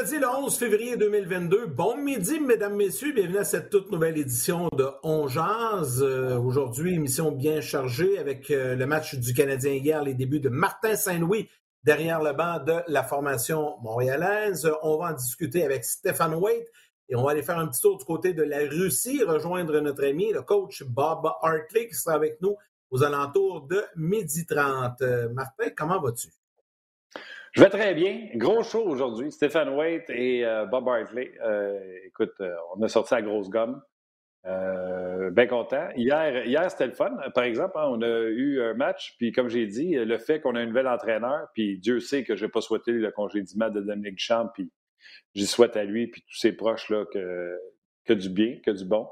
Vendredi le 11 février 2022. Bon midi, mesdames, messieurs. Bienvenue à cette toute nouvelle édition de On Jazz. Euh, Aujourd'hui, émission bien chargée avec euh, le match du Canadien hier, les débuts de Martin Saint-Louis derrière le banc de la formation montréalaise. On va en discuter avec Stéphane Waite et on va aller faire un petit tour du côté de la Russie, rejoindre notre ami, le coach Bob Hartley, qui sera avec nous aux alentours de midi 30. Euh, Martin, comment vas-tu? Je vais très bien. Gros show aujourd'hui. Stéphane Waite et euh, Bob Hartley. Euh, écoute, euh, on a sorti la grosse gomme. Euh, bien content. Hier, hier c'était le fun. Par exemple, hein, on a eu un match, puis comme j'ai dit, le fait qu'on a un nouvel entraîneur, puis Dieu sait que je n'ai pas souhaité le congédiement de Dominique Champ, puis j'y souhaite à lui, puis tous ses proches là, que, que du bien, que du bon.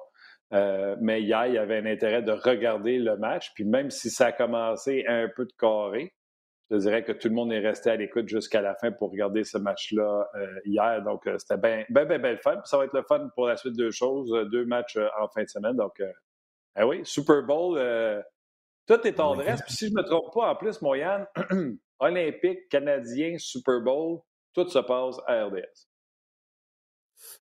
Mais hier, il y avait un intérêt de regarder le match, puis même si ça a commencé un peu de carré, je dirais que tout le monde est resté à l'écoute jusqu'à la fin pour regarder ce match-là euh, hier. Donc, euh, c'était bien, bien, bien, bien le fun. Puis ça va être le fun pour la suite de choses. Euh, deux matchs euh, en fin de semaine. Donc, ah oui, Super Bowl, tout est en reste. Puis si je ne me trompe pas, en plus, Moyane, Olympique, Canadien, Super Bowl, tout se passe à RDS.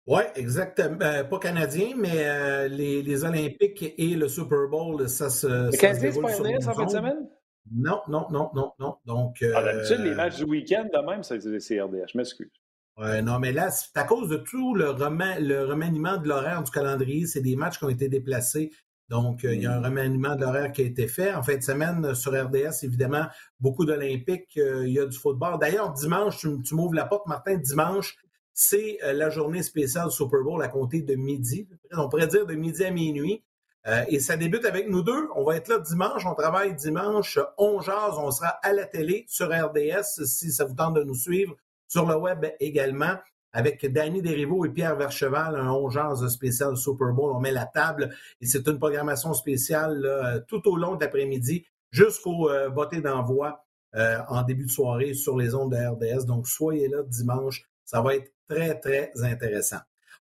Oui, exactement. Euh, pas canadien, mais euh, les, les, Olympiques et le Super Bowl, ça se. Le Canadien, c'est pas RDS en fin de semaine? Non, non, non, non, non. Donc. Euh, ah, D'habitude, les matchs du week-end, de même, c'est RDS. Je m'excuse. Ouais, non, mais là, c'est à cause de tout le, reman le remaniement de l'horaire du calendrier. C'est des matchs qui ont été déplacés. Donc, il y a un remaniement de l'horaire qui a été fait. En fin de semaine, sur RDS, évidemment, beaucoup d'Olympiques. il y a du football. D'ailleurs, dimanche, tu, tu m'ouvres la porte, Martin, dimanche, c'est la journée spéciale Super Bowl à compter de midi. On pourrait dire de midi à minuit. Euh, et ça débute avec nous deux. On va être là dimanche. On travaille dimanche. On jase. On sera à la télé sur RDS si ça vous tente de nous suivre. Sur le web également. Avec Danny Desriveaux et Pierre Vercheval, un on jase spécial Super Bowl. On met la table et c'est une programmation spéciale tout au long de l'après-midi jusqu'au euh, botté d'envoi euh, en début de soirée sur les ondes de RDS. Donc, soyez là dimanche. Ça va être très, très intéressant.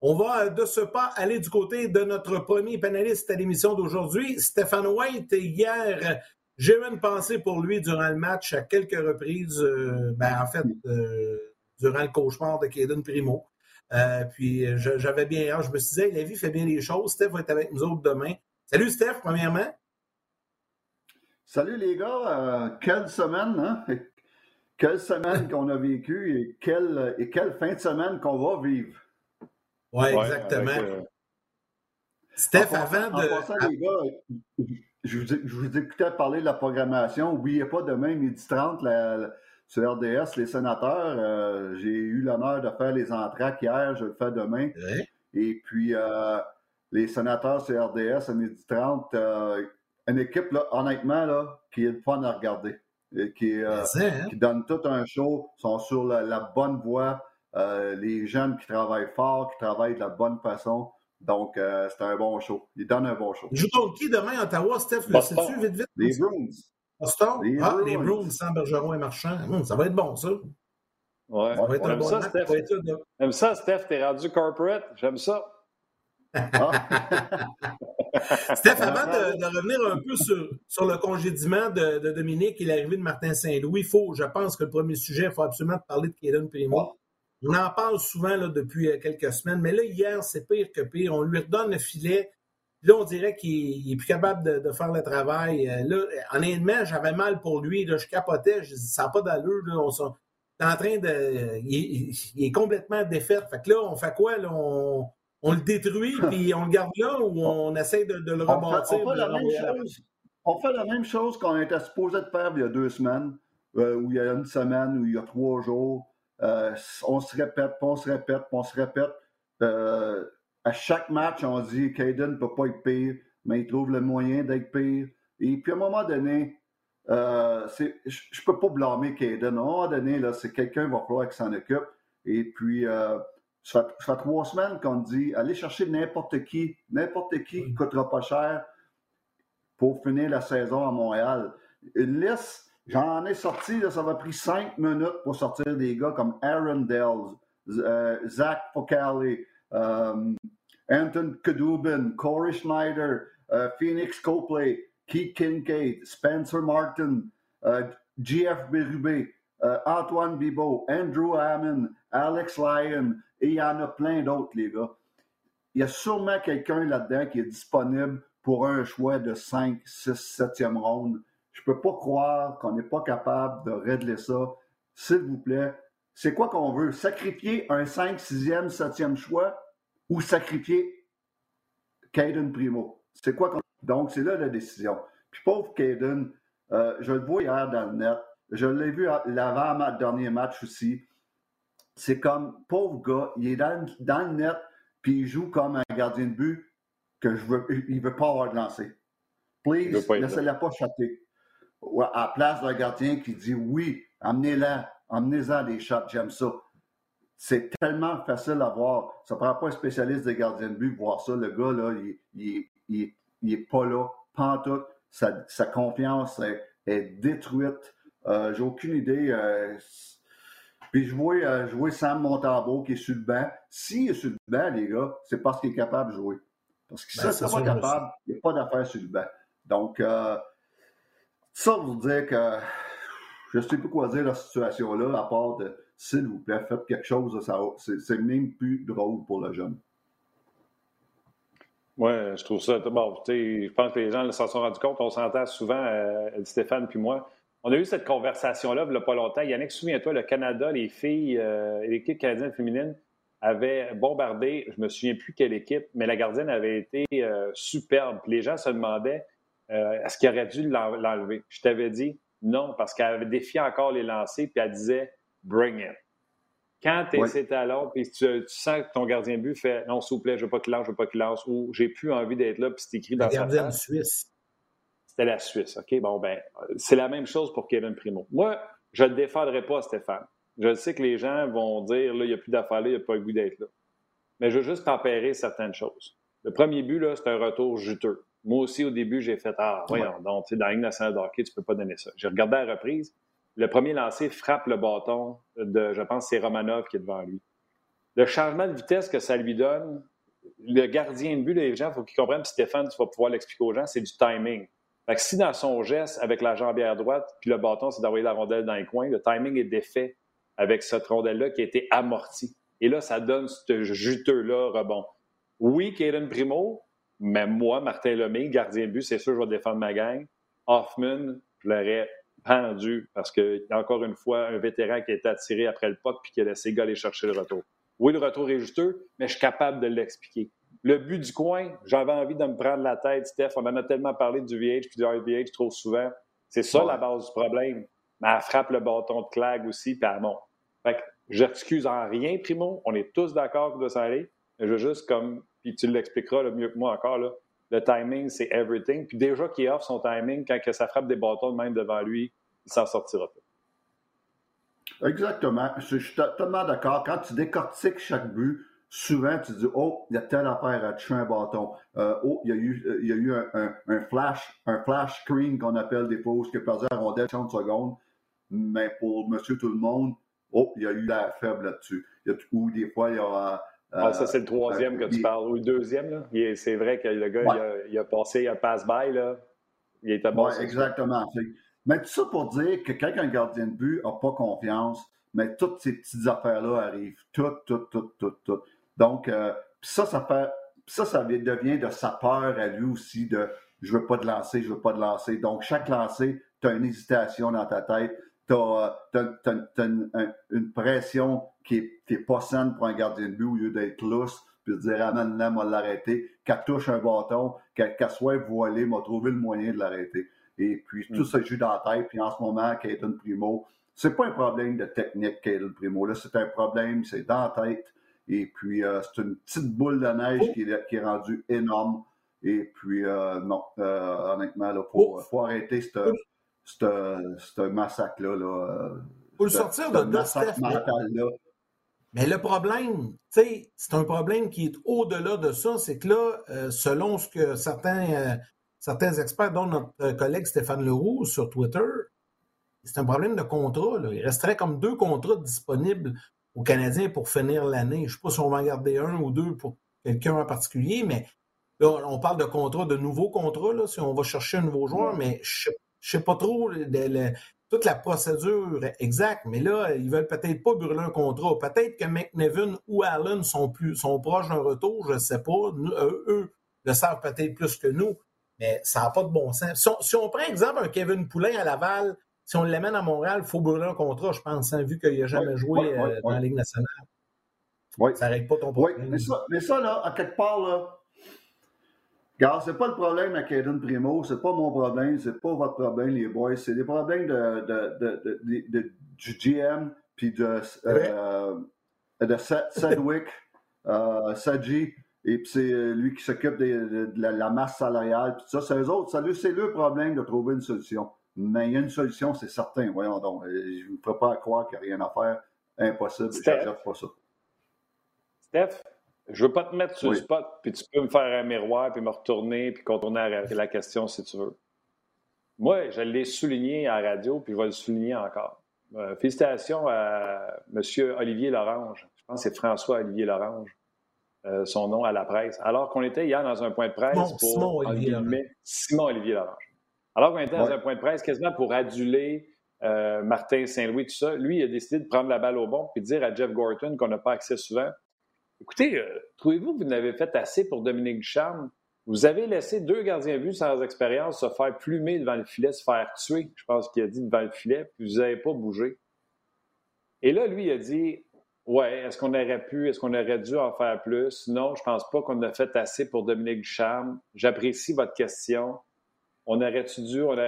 On va de ce pas aller du côté de notre premier panéliste à l'émission d'aujourd'hui, Stéphane White. Hier, j'ai eu une pensée pour lui durant le match à quelques reprises, euh, ben, en fait, euh, durant le cauchemar de Kaden Primo. Euh, puis j'avais bien je me suis dit, la vie fait bien les choses. Steph va être avec nous autres demain. Salut Steph, premièrement. Salut les gars, quelle semaine, hein? Quelle semaine qu'on a vécu et quelle, et quelle fin de semaine qu'on va vivre. Oui, ouais, exactement. Avec, euh... Steph, en, avant de. En passant, les gars, je vous, je vous écoutais parler de la programmation. N'oubliez pas, demain, midi 30, la, la, sur RDS, les sénateurs. Euh, J'ai eu l'honneur de faire les entraques hier, je le fais demain. Ouais. Et puis, euh, les sénateurs sur RDS à midi 30, euh, une équipe, là, honnêtement, là, qui est le fun à regarder. Et qui, euh, hein? qui donne tout un show, sont sur la, la bonne voie. Euh, les jeunes qui travaillent fort, qui travaillent de la bonne façon. Donc, euh, c'est un bon show. Ils donnent un bon show. Contre qui demain à Ottawa, Steph? Le sais-tu vite, vite? Les Bruins. Boston? Les ah, Bruins. les Bruins sans Bergeron et Marchand. Hum, ça va être bon, ça. Ouais. Ça va être un bon ça, match. Steph. J'aime ça, Steph. T'es rendu corporate. J'aime ça. Steph, avant de, de, revenir un peu sur, sur le congédiement de, de, Dominique et l'arrivée de Martin Saint-Louis, faut, je pense que le premier sujet, il faut absolument parler de Kaden Primo. On en parle souvent là, depuis quelques semaines, mais là, hier, c'est pire que pire. On lui redonne le filet. Là, on dirait qu'il est plus capable de, de, faire le travail. Là, honnêtement, j'avais mal pour lui. Là, je capotais. Je dis, ça n'a pas d'allure. Là, on est en train de. Il, il, est complètement défait. Fait que là, on fait quoi? Là? On, on le détruit puis on le garde là ou on essaie de, de le rebâtir? On fait, on fait, la, même chose, on fait la même chose qu'on était supposé de faire il y a deux semaines, euh, ou il y a une semaine, ou il y a trois jours. Euh, on se répète, on se répète, on se répète. Euh, à chaque match, on dit Caden ne peut pas être pire, mais il trouve le moyen d'être pire. Et puis à un moment donné, euh, je ne peux pas blâmer Caden. À un moment donné, c'est quelqu'un qui va falloir qu'il s'en occupe. Et puis, ça fait, ça fait, trois semaines qu'on dit allez chercher n'importe qui, n'importe qui qui ne coûtera pas cher pour finir la saison à Montréal. Une liste J'en ai sorti, ça m'a pris cinq minutes pour sortir des gars comme Aaron Dells, euh, Zach Focale, euh, Anton Kadubin, Corey Schneider, euh, Phoenix Copley, Keith Kincaid, Spencer Martin, GF Berube, Antoine Bibo, Andrew Hammond, Alex Lyon, et il y en a plein d'autres, les gars. Il y a sûrement quelqu'un là-dedans qui est disponible pour un choix de 5, 6, 7e ronde. Je ne peux pas croire qu'on n'est pas capable de régler ça. S'il vous plaît, c'est quoi qu'on veut? Sacrifier un 5, 6e, 7e choix ou sacrifier Caden Primo? C'est quoi qu'on... Donc, c'est là la décision. Puis pauvre Caden, euh, je le vois hier dans le net. Je l'ai vu l'avant ma dernier match aussi. C'est comme, pauvre gars, il est dans, dans le net, puis il joue comme un gardien de but que je veux, il ne veut pas avoir de lancer. Please, laissez-la pas chatter. À la place d'un gardien qui dit oui, amenez-la, amenez-en des shots, j'aime ça. C'est tellement facile à voir. Ça prend pas un spécialiste des gardiens de but pour voir ça. Le gars, là, il, il, il, est pas là, pas tout. Sa, sa confiance est, détruite. Euh, J'ai aucune idée. Euh, puis je vois, euh, jouer Sam Montambeau qui est sur le banc. S'il est sur le banc, les gars, c'est parce qu'il est capable de jouer. Parce que ben, ça, c'est pas capable, il n'y a pas d'affaire sur le banc. Donc, euh, ça vous dire que je ne sais plus quoi dire cette situation-là, à part de s'il vous plaît, faites quelque chose, c'est même plus drôle pour le jeune. Oui, je trouve ça. Bon, je pense que les gens s'en sont rendus compte. On s'entend souvent, euh, Stéphane puis moi. On a eu cette conversation-là il n'y a pas longtemps. Yannick, souviens-toi, le Canada, les filles, euh, l'équipe canadienne féminine avait bombardé, je me souviens plus quelle équipe, mais la gardienne avait été euh, superbe. les gens se demandaient euh, est-ce qu'il aurait dû l'enlever? Je t'avais dit non, parce qu'elle avait défié encore les lancers, puis elle disait bring it. Quand tu es talons, puis tu, sens que ton gardien de but fait non, s'il vous plaît, je veux pas qu'il lance, je veux pas qu'il lance, ou j'ai plus envie d'être là, puis c'est écrit dans la gardienne suisse. C'était la Suisse, OK? Bon, ben, c'est la même chose pour Kevin Primo. Moi, je ne le défendrai pas, Stéphane. Je sais que les gens vont dire, là, il n'y a plus d'affaires là, il n'y a pas le goût d'être là. Mais je veux juste tempérer certaines choses. Le premier but, là, c'est un retour juteux. Moi aussi, au début, j'ai fait Ah, voyons, donc, tu sais, dans la Ligue nationale de hockey, tu ne peux pas donner ça. J'ai regardé à la reprise. Le premier lancé frappe le bâton de, je pense, c'est Romanov qui est devant lui. Le changement de vitesse que ça lui donne, le gardien de but, les gens, il faut qu'ils comprennent, puis Stéphane, tu vas pouvoir l'expliquer aux gens, c'est du timing. Fait que si dans son geste, avec la jambière droite, puis le bâton, c'est d'envoyer la rondelle dans les coins, le timing est défait avec cette rondelle-là qui a été amortie. Et là, ça donne ce juteux-là rebond. Oui, Kaden Primo, mais moi, Martin Lemay, gardien de but, c'est sûr, je vais défendre ma gang. Hoffman, je l'aurais pendu parce que, encore une fois, un vétéran qui a été attiré après le puck puis qui a laissé gars aller chercher le retour. Oui, le retour est juteux, mais je suis capable de l'expliquer. Le but du coin, j'avais envie de me prendre la tête, Steph. On en a tellement parlé du VH puis du RVH trop souvent. C'est ça la base du problème. Mais elle frappe le bâton de Clag aussi, puis elle monte. Fait que j'excuse en rien, Primo. On est tous d'accord que de s'en aller. Je veux juste comme, puis tu l'expliqueras le mieux que moi encore, là, le timing, c'est everything. Puis déjà qu'il offre son timing, quand que ça frappe des bâtons même devant lui, il s'en sortira pas. Exactement. Je, suis totalement d'accord. Quand tu décortiques chaque but, souvent tu dis Oh, il y a telle affaire à toucher un bâton. Euh, oh, il y a eu, il y a eu un, flash, un flash screen qu'on appelle des pauses qui a perdu la rondelle 30 secondes. Mais pour monsieur tout le monde, oh, il y a eu la faible là-dessus. Ou des fois, il y a. ah, ça, c'est le troisième que tu parles, ou le deuxième. C'est vrai que le gars, il, a, passé un pass-by. Là. Il était bon. exactement. Mais tout ça pour dire que quand un gardien de but n'a pas confiance, mais toutes ces petites affaires-là arrivent. Toutes, toutes, toutes, toutes, toutes. Donc, euh, ça, ça fait. Ça, ça devient de sa peur à lui aussi de je veux pas de lancer, je veux pas de lancer. Donc, chaque lancer, tu as une hésitation dans ta tête tu as, une, pression qui n'est pas saine pour un gardien de but au lieu d'être lousse, puis de dire amène-la, moi l'arrêter, qu'elle touche un bâton, qu'elle soit voilée, m'a trouvé le moyen de l'arrêter. Et puis tout mm. ça joue dans la tête, puis en ce moment, Caden Primo, c'est pas un problème de technique, Caden Primo, là, c'est un problème, c'est dans la tête. Et puis, euh, c'est une petite boule de neige oh. qui, est, qui est rendue énorme. Et puis, euh, non, euh, honnêtement, il faut, oh. faut, arrêter cette, oh ce massacre-là. Là, Pour le sortir de là. Mais le problème, c'est un problème qui est au-delà de ça, c'est que là, euh, selon ce que certains, euh, certains experts, dont notre collègue Stéphane Leroux sur Twitter, c'est un problème de contrat. Il resterait comme deux contrats disponibles aux Canadiens pour finir l'année. Je ne sais pas si on va en garder un ou deux pour quelqu'un en particulier, mais là, on parle de contrats, de nouveaux contrats, là, si on va chercher un nouveau joueur, mais je ne sais pas trop toute la procédure exacte, mais là, ils veulent peut-être pas brûler un contrat. Peut-être que McNevin ou Allen sont plus sont proches d'un retour, je ne sais pas. eux, le savent peut-être plus que nous, mais ça n'a pas de bon sens. Si on, prend exemple un Kevin Poulain à Laval, si on l'amène à Montréal, il faut brûler un contrat, je pense, hein, vu qu'il n'a jamais joué euh, dans la Ligue nationale. Ça ne pas ton problème. Oui, mais ça, mais ça, là, à quelque part, là, Regarde, c'est pas le problème à Caden Primo, c'est pas mon problème, c'est pas votre problème, les boys. C'est des problèmes de, de, de, du GM puis de, euh, de Sedwick, euh, Saji, et puis c'est lui qui s'occupe de, la, masse salariale, puis ça. C'est eux autres, c'est le problème de trouver une solution. Mais il y a une solution, c'est certain, voyons donc. Je ne peux pas croire qu'il n'y a rien à faire. Impossible, je ne pas ça. Steph, je veux pas te mettre sur le spot, puis tu peux me faire un miroir, puis me retourner, puis contourner la question si tu veux. Moi, je l'ai souligné à la radio, puis je vais le souligner encore. Euh, félicitations à M. Olivier Lorange. Je pense que c'est François-Olivier Lorange, euh, son nom à la presse. Alors qu'on était hier dans un point de presse pour. Simon Olivier Lorange. Simon Olivier Lorange. Alors qu'on était dans un point de presse quasiment pour aduler euh, Martin Saint-Louis, tout ça. Lui, il a décidé de prendre la balle au bon puis de dire à Jeff Gorton qu'on n'a pas accès souvent Écoutez, euh, trouvez-vous que vous n'avez fait assez pour Dominique Ducharme? Vous avez laissé deux gardiens vus sans expérience se faire plumer devant le filet, se faire tuer, je pense qu'il a dit devant le filet, puis vous n'avez pas bougé. Et là, lui, il a dit Ouais, est-ce qu'on aurait pu, est-ce qu'on aurait dû en faire plus? Non, je ne pense pas qu'on a fait assez pour Dominique Ducharme. J'apprécie votre question. On aurait-tu dû? On Tu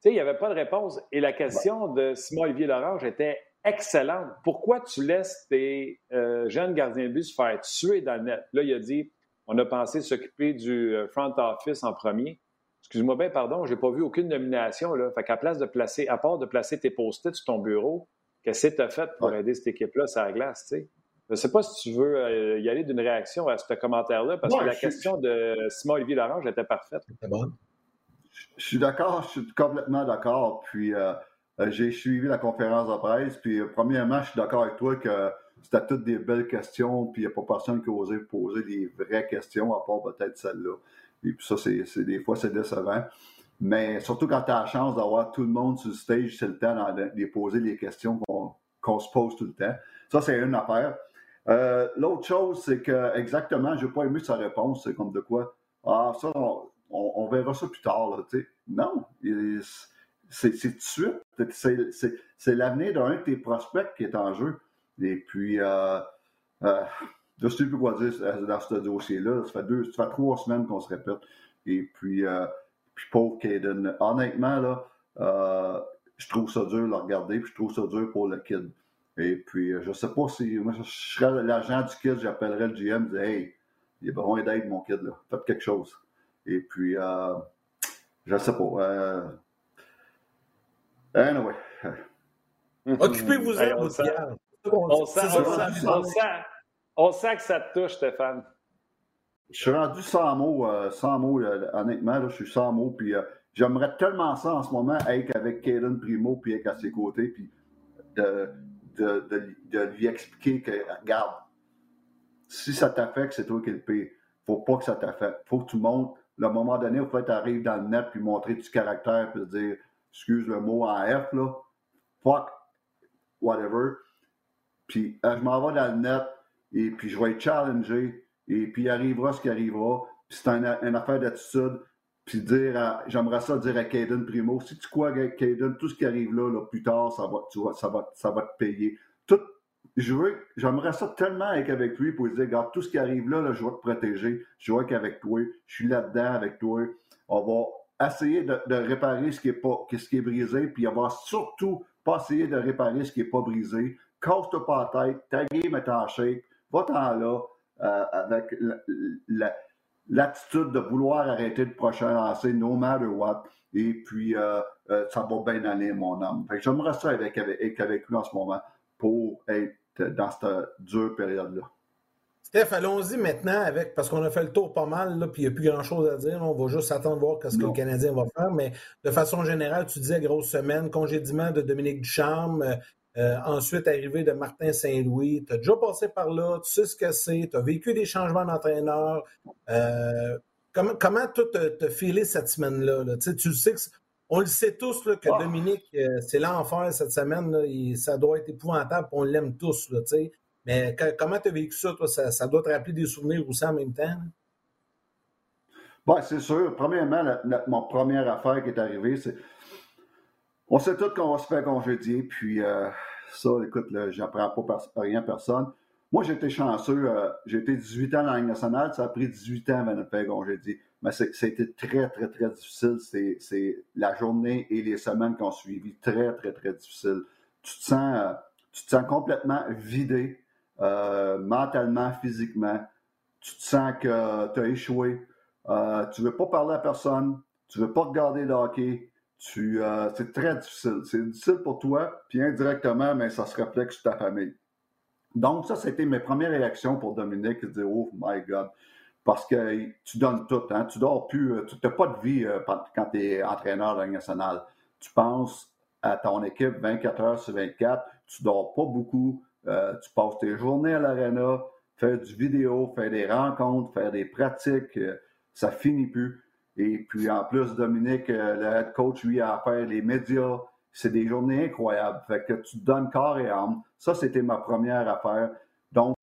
sais, il n'y avait pas de réponse. Et la question de Simon-Olivier Lorange était excellente. Pourquoi tu laisses tes euh, jeunes gardiens de but se faire tuer dans le net? Là, il a dit on a pensé s'occuper du euh, front office en premier. Excuse-moi bien, pardon, j'ai pas vu aucune nomination. Là. Fait qu'à place de placer, à part de placer tes post-it sur ton bureau, qu'est-ce que tu as fait pour aider cette équipe-là sur la glace? Tu sais? Je ne sais pas si tu veux euh, y aller d'une réaction à ce commentaire-là, parce que la question de Simon-Olivier Larange était parfaite. Bon. Je suis d'accord, je suis complètement d'accord. Puis euh, j'ai suivi la conférence de presse, puis euh, premièrement, je suis d'accord avec toi que c'était toutes des belles questions, puis il n'y a pas personne qui a osé poser des vraies questions, à part peut-être celle-là. Et puis ça, c'est des fois, c'est décevant. Mais surtout quand tu as la chance d'avoir tout le monde sur le stage, c'est le temps de poser les questions qu'on se pose tout le temps. Ça, c'est une affaire. Euh, l'autre chose, c'est que exactement, je n'ai pas aimé sa réponse. C'est comme de quoi? Ah, ça, on, verra ça plus tard. Là, non, c'est tout de suite. C'est l'avenir d'un de tes prospects qui est en jeu. Et puis, euh, euh, je ne sais plus quoi dire dans ce dossier-là. Ça fait deux, ça fait trois semaines qu'on se répète. Et puis, euh, puis pauvre Caden, honnêtement, là, euh, je trouve ça dur de le regarder, puis je trouve ça dur pour le kid. Et puis, je sais pas si moi, je serais l'agent du kid, j'appellerais le GM, je Hey, il est besoin d'aide, mon kid, là. Faites quelque chose. Et puis, euh, je sais pas. Anyway. Occupez-vous-en, on, sent, on, sent, on, sent, que ça te touche, Stéphane. Je suis rendu sans mots, euh, sans mots, honnêtement, là, je suis sans mots, puis euh, j'aimerais tellement ça en ce moment, être avec Kaden Primo, puis être à ses côtés, puis de, de, de, lui expliquer que, regarde, si ça t'affecte, c'est toi qui le paye. Faut pas que ça t'affecte. Faut que tout le monde, à un moment donné, il faut que tu arrives dans le net, puis montrer du caractère, puis dire, excuse le mot en F, là, fuck, whatever. Puis euh, je m'en vais dans le net et puis je vais être challengé et puis arrivera ce qui arrivera. Puis c'est une, affaire d'attitude. Puis dire, j'aimerais ça dire à Caden Primo, si tu crois Caden, tout ce qui arrive là, plus tard, ça va, ça va, ça va te payer. Tout, je veux, j'aimerais ça tellement être avec lui pour lui dire, regarde, tout ce qui arrive là, là je vais te protéger. Je vais être avec toi. Je suis là-dedans avec toi. On va, essayer de, réparer ce qui est, pas, ce qui est brisé, puis avoir surtout pas essayer de réparer ce qui n'est pas brisé. Casse-toi pas la tête, ta game est en shape, va-t'en là euh, avec l'attitude de vouloir arrêter le prochain lancer, no matter what. Et puis, euh, euh, ça va bien aller, mon homme. Fait que j'aimerais ça avec, avec, avec lui en ce moment pour être dans cette dure période-là. Steph, allons-y maintenant avec, parce qu'on a fait le tour pas mal, là, puis il n'y a plus grand-chose à dire. On va juste attendre voir ce que le Canadien va faire. Mais de façon générale, tu disais grosse semaine, congédiement de Dominique Ducharme, euh, euh, ensuite arrivée de Martin Saint-Louis. Tu as déjà passé par là, tu sais ce que c'est, tu as vécu des changements d'entraîneur. Euh, comment comment tu te, filé cette semaine-là? Tu, sais que on le sait tous que ah. Dominique, c'est l'enfer cette semaine. ça doit être épouvantable, on l'aime tous. Là, mais comment tu as vécu ça, toi? Ça, doit te rappeler des souvenirs aussi en même temps? Bon, c'est sûr. Premièrement, mon première affaire qui est arrivée, c'est. On sait tous qu'on va se faire congédier, puis euh, ça, écoute, j'apprends pas rien à personne. Moi, j'étais chanceux. Euh, j'ai été 18 ans dans la Ligue nationale. Ça a pris 18 ans avant de me faire congédier. Mais c'était très, très, très difficile. C'est la journée et les semaines qui ont suivi. Très, très, très difficile. Tu te sens, euh, tu te sens complètement vidé. Euh, mentalement, physiquement. Tu te sens que tu as échoué. Euh, tu ne veux pas parler à personne. Tu ne veux pas regarder le hockey. Euh, c'est très difficile. C'est difficile pour toi, puis indirectement, mais ça se reflète sur ta famille. Donc, ça, c'était mes premières réactions pour Dominique, de dire Oh my God. Parce que tu donnes tout, hein? tu dors plus, tu n'as pas de vie quand tu es entraîneur nationale. Tu penses à ton équipe 24 heures sur 24, tu dors pas beaucoup, euh, tu passes tes journées à l'aréna, faire du vidéo, faire des rencontres, faire des pratiques, euh, ça finit plus. Et puis en plus, Dominique, euh, le head coach, lui, a à les médias. C'est des journées incroyables. Fait que tu te donnes corps et âme. Ça, c'était ma première affaire. Donc,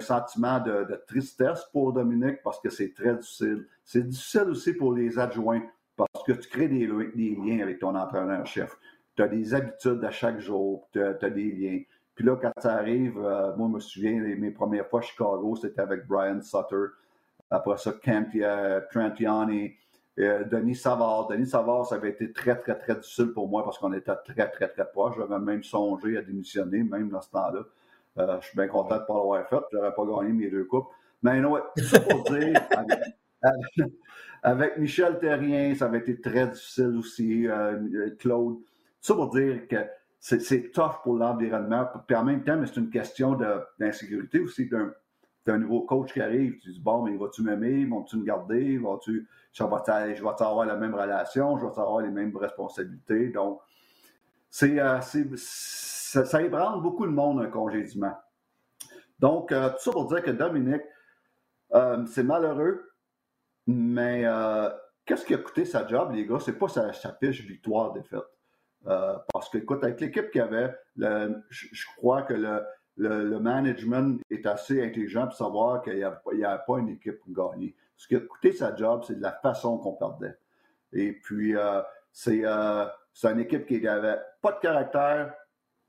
sentiment de, tristesse pour Dominique parce que c'est très difficile. C'est difficile aussi pour les adjoints parce que tu crées des, liens avec ton entraîneur-chef. Tu as des habitudes à chaque jour, tu as, des liens. Puis là, quand ça arrive, euh, moi, je me souviens, mes premières fois à Chicago, c'était avec Brian Sutter. Après ça, Cantia, Trantiani, euh, Denis Savard. Denis Savard, ça avait été très, très, très difficile pour moi parce qu'on était très, très, très proches. J'avais même songé à démissionner, même dans ce temps-là. Euh, je suis bien content de ne pas l'avoir fait. Je pas gagné mes deux coupes. Mais non, tout ça pour dire, avec, Michel Terrien, ça avait été très difficile aussi. Claude. Tout ça pour dire que c'est tough pour l'environnement. Puis en même temps, mais c'est une question d'insécurité aussi d'un nouveau coach qui arrive. Tu dis, bon, mais vas-tu m'aimer? Vas-tu me garder? Vas-tu, je vais avoir la même relation? Je vais avoir les mêmes responsabilités? Donc, c'est, euh, ça, ébranle beaucoup le monde, un congédiement. Donc, euh, tout ça pour dire que Dominique, euh, c'est malheureux, mais qu'est-ce qui a coûté sa job, les gars? C'est pas sa, sa fiche victoire-défaite. Euh, parce que, écoute, avec l'équipe qu'il y avait, je, crois que le, management est assez intelligent pour savoir qu'il n'y a, pas une équipe pour gagner. Ce qui a coûté sa job, c'est de la façon qu'on perdait. Et puis, euh, euh, c'est une équipe qui n'avait pas de caractère,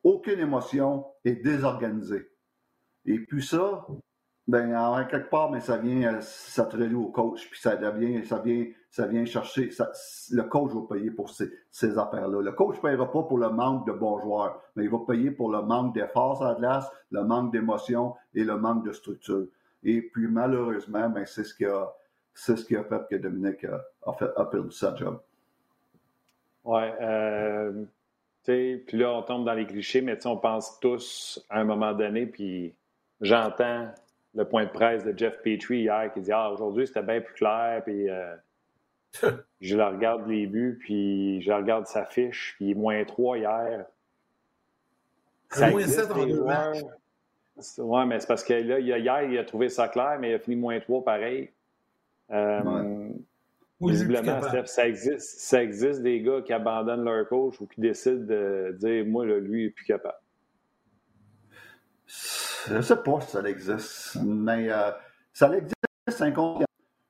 aucune émotion et désorganisée. Et puis ça, ben, en quelque part, mais ça vient, ça te au coach, puis ça ça vient, ça vient chercher, le coach va payer pour ces, ces affaires-là. Le coach ne payera pas pour le manque de bons joueurs, mais il va payer pour le manque d'efforts à la glace, le manque d'émotion et le manque de structure. Et puis, malheureusement, ben, c'est ce qui a, c'est ce qui a fait que Dominique a, fait, a perdu sa job. Oui. Euh, puis là, on tombe dans les clichés, mais on pense tous à un moment donné, puis j'entends le point de presse de Jeff Petrie hier qui dit Ah, aujourd'hui, c'était bien plus clair. Puis euh, je la regarde les buts, puis je regarde sa fiche, puis il est moins 3 hier. Ça moins 7 en deux Oui, mais c'est parce que là, hier, il a trouvé ça clair, mais il a fini moins 3 pareil. Euh, Visiblement, Steph, ça existe, ça existe des gars qui abandonnent leur coach ou qui décident de dire Moi, là, lui, il n'est plus capable. Je ne sais pas si ça existe, mais euh, ça existe inconsciemment.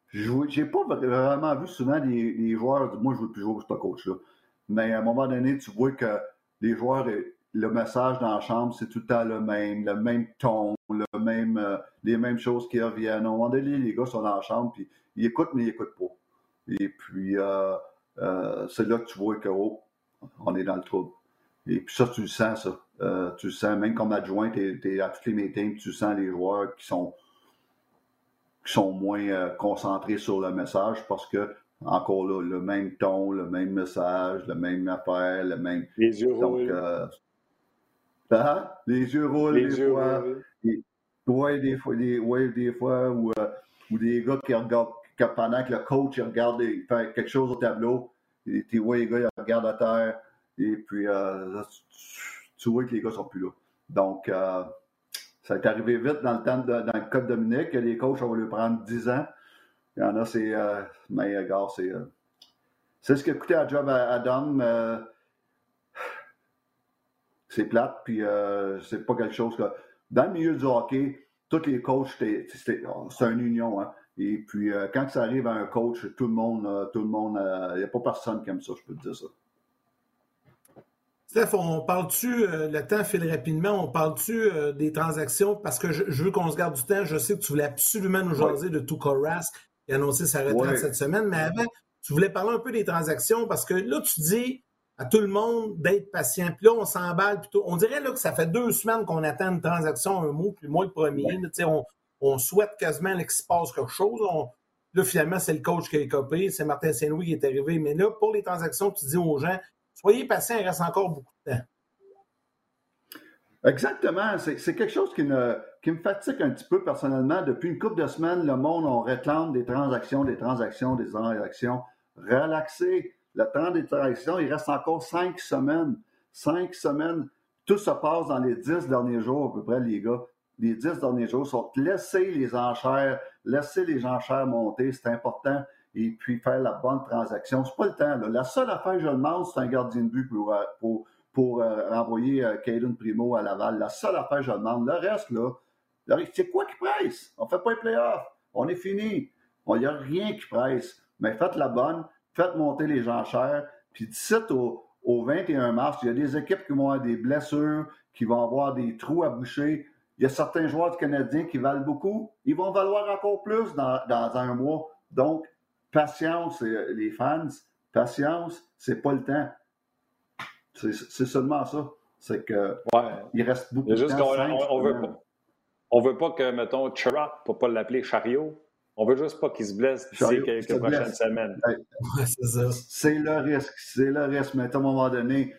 Je n'ai pas vraiment vu souvent les, joueurs moi, je veux plus jouer pour ce coach-là. Mais à un moment donné, tu vois que les joueurs, le message dans la chambre, c'est tout le temps le même, le même ton, le même, euh, les mêmes choses qui reviennent. À un moment donné, les gars sont dans la chambre, puis ils écoutent, mais ils n'écoutent pas. Et puis, euh, c'est là que tu vois que, oh, on est dans le trouble. Et puis ça, tu le sens, ça. Euh, tu sens, même comme adjoint, tu es, à tous les meetings, tu sens les joueurs qui sont, qui sont moins euh, concentrés sur le message parce que, encore là, le même ton, le même message, la même affaire, le même. Les yeux roulent. Euh, hein? Les yeux roulent, les, yeux Roulent. Oui, des fois, des, ouais, des fois où, où des gars qui regardent, pendant que le coach il regarde, il fait quelque chose au tableau, et tu vois les gars, ils regardent à terre, et puis euh, tu, vois que les gars sont plus là. Donc, euh, ça est arrivé vite dans le temps de, dans le code Dominique, que les coachs, on va lui prendre 10 ans. Il y en a, c'est. mais regarde, c'est. c'est ce que coûtait à job à, c'est plate, puis c'est pas quelque chose que dans le milieu du hockey, tous les coachs, c'est une union. Hein. Et puis, euh, quand ça arrive à un coach, tout le monde, euh, tout le monde, il euh, n'y a pas personne qui aime ça, je peux te dire ça. Steph, on parle-tu, le temps file rapidement, on parle-tu des transactions? Parce que je, veux qu'on se garde du temps. Je sais que tu voulais absolument nous jaser de Tuka Rask qui a annoncé sa retraite cette semaine, mais avant, tu voulais parler un peu des transactions parce que là, tu dis, à tout le monde d'être patient. Puis là, on s'emballe plutôt. On dirait là, que ça fait deux semaines qu'on attend une transaction, un mot, puis moi le premier. on, on, souhaite quasiment qu'il se passe quelque chose. là, finalement, c'est le coach qui a écopé, c'est Martin Saint-Louis qui est arrivé. Mais là, pour les transactions, tu dis aux gens, soyez patients, il reste encore beaucoup de temps. Exactement. C'est quelque chose qui me, fatigue un petit peu personnellement. Depuis une couple de semaines, le monde, on réclame des transactions, des transactions, des transactions. Relaxez le temps d'interaction, il reste encore cinq semaines. Cinq semaines. Tout se passe dans les dix derniers jours, à peu près, les gars. Les dix derniers jours sont laissez les enchères, laissez les enchères monter, c'est important. Et puis faire la bonne transaction. C'est pas le temps. La seule affaire que je demande, c'est un gardien de but pour, euh, pour, pour euh, renvoyer euh, Primo à Laval. La seule affaire que je demande. Le reste, là, c'est quoi qui presse? On fait pas les playoffs. On est fini. Il n'y a rien qui presse. Mais faites la bonne faites monter les enchères. Puis d'ici au, au 21 mars, il y a des équipes qui vont avoir des blessures, qui vont avoir des trous à boucher. Il y a certains joueurs canadiens qui valent beaucoup. Ils vont valoir encore plus dans, un mois. Donc, patience, euh, les fans, patience, c'est pas le temps. C'est seulement ça. C'est que il reste beaucoup de temps. On, on, veut pas, on veut pas que, mettons, Chirot, pour pas l'appeler Chariot, on veut juste pas qu'il se blesse d'ici quelques prochaines semaines. c'est le risque. C'est le risque. Mais à un moment donné,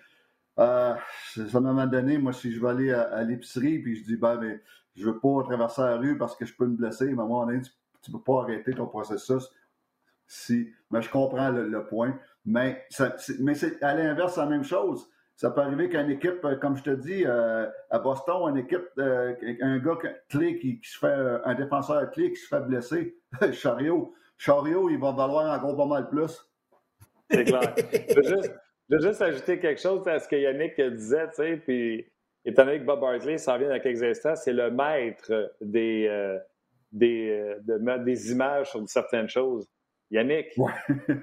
euh, à un moment donné, moi, si je vais aller à, l'épicerie puis je dis, ben, mais je veux pas traverser la rue parce que je peux me blesser, mais à un moment donné, tu, ne peux pas arrêter ton processus. Si, mais je comprends le, point. Mais, mais c'est à l'inverse la même chose. Ça peut arriver qu'une équipe, euh, comme je te dis, euh, à Boston, une équipe, euh, un gars clé qui, se fait, un défenseur clé qui se fait blesser, Chariot. Chariot, il va valoir encore pas mal plus. C'est clair. je, veux juste, ajouter quelque chose à ce que Yannick disait, tu sais, puis étant donné que Bob Hartley s'en vient dans quelques instants, c'est le maître des, des, des images sur certaines choses. Yannick,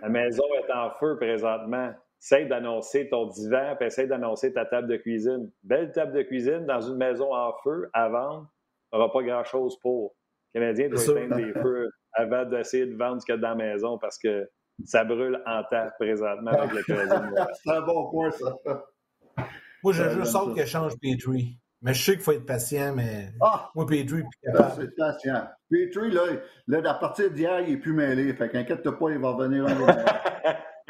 la maison est en feu présentement. Essaye d'annoncer ton divan, puis essaye d'annoncer ta table de cuisine. Belle table de cuisine dans une maison en feu à vendre, tu n'auras pas grand-chose pour. Le Canadien doit éteindre des feux avant d'essayer de vendre ce qu'il y a dans la maison parce que ça brûle en terre présentement avec le Canadien. C'est un bon point, ça. Moi, je juste hâte qu'elle change Petrie. Mais je sais qu'il faut être patient, mais ah! moi, Petrie, C'est patient. Petrie, là, là, à partir d'hier, il n'est plus mêlé. Fait qu'inquiète-toi pas, il va revenir un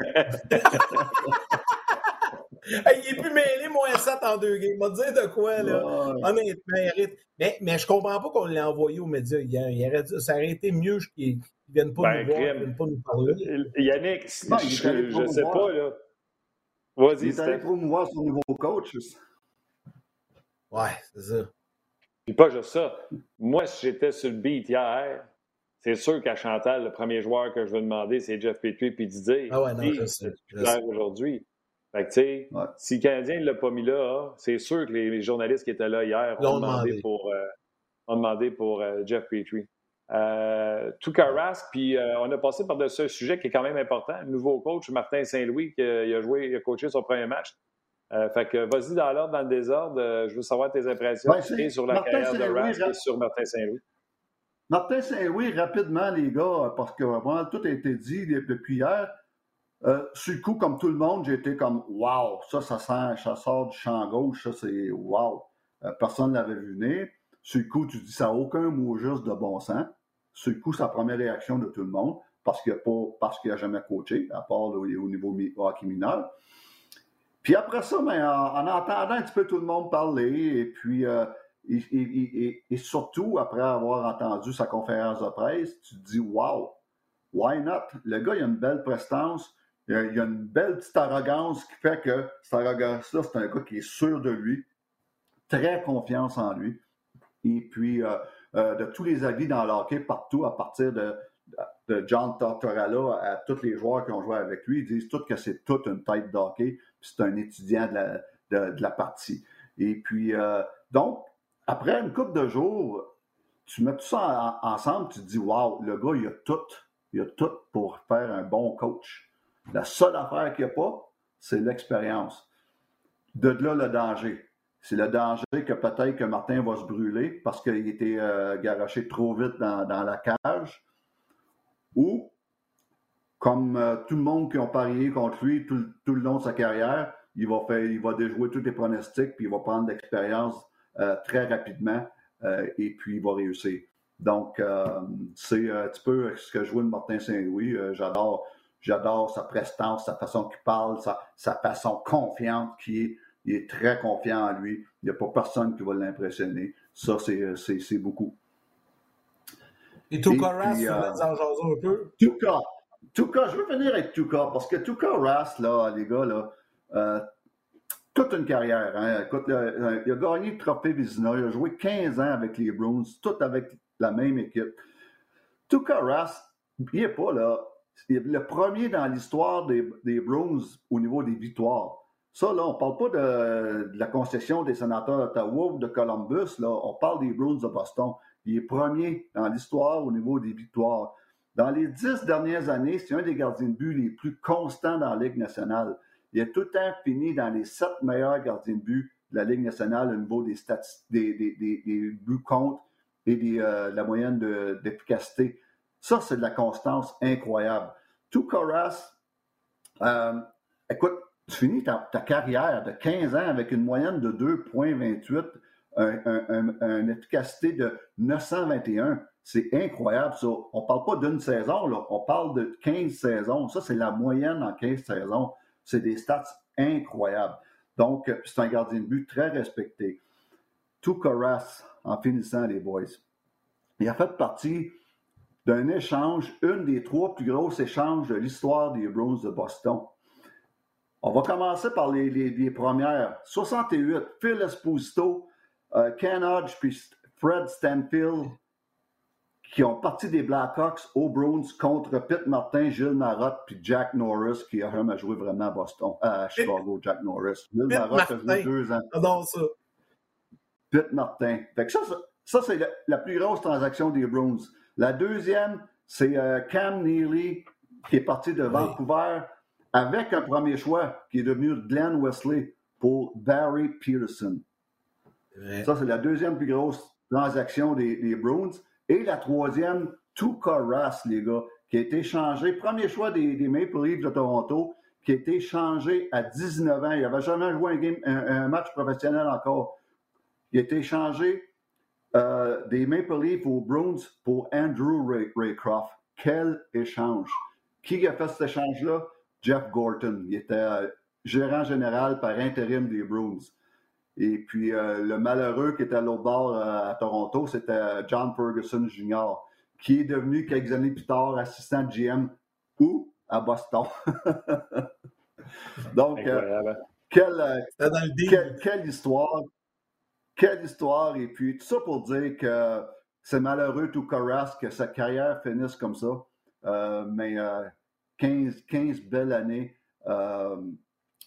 il est plus mêlé, moins 7 en deux games. m'a dit de quoi, là? Honnêtement, mais, mais je comprends pas qu'on l'ait envoyé aux médias hier. Il ça aurait été mieux qu'ils ne viennent pas ben, nous voir, viennent pas nous parler. Yannick, je ne sais pas, là. Vas-y, Il est allé promouvoir son nouveau coach. Ouais, c'est ça. Puis pas juste ça. Moi, si j'étais sur le beat hier, c'est sûr qu'à Chantal, le premier joueur que je veux demander, c'est Jeff Petrie puis Didier. Ah ouais, non, je sais. aujourd'hui. Fait que, tu sais, si le Canadien ne l'a pas mis là, c'est sûr que les, journalistes qui étaient là hier ont demandé, pour, euh, ont demandé pour euh, Jeff Petrie. Euh, tout Rask, puis euh, on a passé par de ce sujet qui est quand même important. Le nouveau coach, Martin Saint-Louis, qui a joué, il a coaché son premier match. Fait que vas-y dans l'ordre, dans le désordre. je veux savoir tes impressions sur la carrière de Rask et sur Martin Saint-Louis. Martin Saint-Louis, rapidement, les gars, parce que vraiment, tout a été dit depuis hier. Euh, sur le coup, comme tout le monde, j'ai été comme Wow, ça, ça sent, ça sort du champ gauche, ça, c'est wow. Euh, personne ne l'avait vu venir. Sur le coup, tu dis ça n'a aucun mot juste de bon sens. Sur le coup, c'est la première réaction de tout le monde, parce qu'il n'a jamais coaché, à part au, niveau hockey mineur. Puis après ça, ben, en, entendant un petit peu tout le monde parler, et puis euh, et, surtout, après avoir entendu sa conférence de presse, tu te dis, wow, why not? Le gars, il a une belle prestance, il a, une belle petite arrogance qui fait que cette arrogance-là, c'est un gars qui est sûr de lui, très confiance en lui. Et puis, euh, euh, de tous les avis dans l'hockey partout, à partir de, John Tortorella à tous les joueurs qui ont joué avec lui, ils disent tous que c'est toute une tête d'hockey, c'est un étudiant de la, partie. Et puis, euh, donc, après une couple de jours, tu mets tout ça ensemble, tu te dis, waouh, le gars, il a tout. Il a tout pour faire un bon coach. La seule affaire qu'il n'y a pas, c'est l'expérience. De là, le danger. C'est le danger que peut-être que Martin va se brûler parce qu'il était euh, garoché trop vite dans, la cage. Ou, comme euh, tout le monde qui a parié contre lui tout, le long de sa carrière, il va, faire, il va déjouer tous les pronostics, puis il va prendre l'expérience euh, très rapidement, et puis il va réussir. Donc, c'est un petit peu ce que je vois de Martin Saint-Louis. j'adore, j'adore sa prestance, sa façon qu'il parle, sa, sa façon confiante qui est il est très confiant en lui. Il n'y a pas personne qui va l'impressionner. Ça, c'est euh, beaucoup. Et Tuka tu euh, en jaser un peu? Tuka. Tuka, je veux venir avec Tuka, parce que Tuka Rass, là, les gars, euh, toute une carrière. Hein. Il a gagné le trophée Vizina. Il a joué 15 ans avec les Bruins, tout avec la même équipe. Tuka Rass, il n'est pas là. Il est le premier dans l'histoire des, des Bruins au niveau des victoires. Ça, là, on parle pas de, la concession des sénateurs d'Ottawa ou de Columbus. Là. On parle des Bruins de Boston. Il est premier dans l'histoire au niveau des victoires. Dans les dix dernières années, c'est un des gardiens de but les plus constants dans la Ligue nationale. Il a tout le temps fini dans les sept meilleurs gardiens de but de la Ligue nationale au niveau des, des, des, buts contre et euh, de la moyenne d'efficacité. Ça, c'est de la constance incroyable. Tout Coras, euh, écoute, tu finis ta, carrière de 15 ans avec une moyenne de 2,28, une efficacité de 921. C'est incroyable, ça. On ne parle pas d'une saison, on parle de 15 saisons. Ça, c'est la moyenne en 15 saisons. C'est des stats incroyables. Donc, c'est un gardien de but très respecté. Tout Corras, en finissant, les boys, il a fait partie d'un échange, une des trois plus grosses échanges de l'histoire des Bruins de Boston. On va commencer par les, premières. 68, Phil Esposito, euh, Ken Hodge puis Fred Stanfield qui ont parti des Blackhawks aux Bruins contre Pitt Martin, Gilles Marotte puis Jack Norris qui a jamais joué vraiment à Boston, à Chicago, Jack Norris. Gilles Marotte a joué deux ans. J'adore ça. Pitt Martin. ça, c'est la, plus grosse transaction des Bruins. La deuxième, c'est euh, Cam Neely qui est parti de Vancouver avec un premier choix qui est devenu Glenn Wesley pour Barry Peterson. Ça, c'est la deuxième plus grosse transaction des, des Bruins. Et la troisième, Tuka Rass, les gars, qui a été changé, premier choix des, Maple Leafs de Toronto, qui a été changé à 19 ans. Il n'avait jamais joué un, match professionnel encore. Il a été changé euh, des Maple Leafs aux Bruins pour Andrew Raycroft. Quel échange! Qui a fait cet échange-là? Jeff Gorton. Il était euh, gérant général par intérim des Bruins. Et puis, euh, le malheureux qui était à l'autre bord euh, à Toronto, c'était John Ferguson Jr., qui est devenu quelques années plus tard assistant GM ou à Boston. Donc, hein? quelle, quelle, histoire. Quelle histoire. Et puis, tout ça pour dire que c'est malheureux tout Carras que sa carrière finisse comme ça. mais 15, 15 belles années.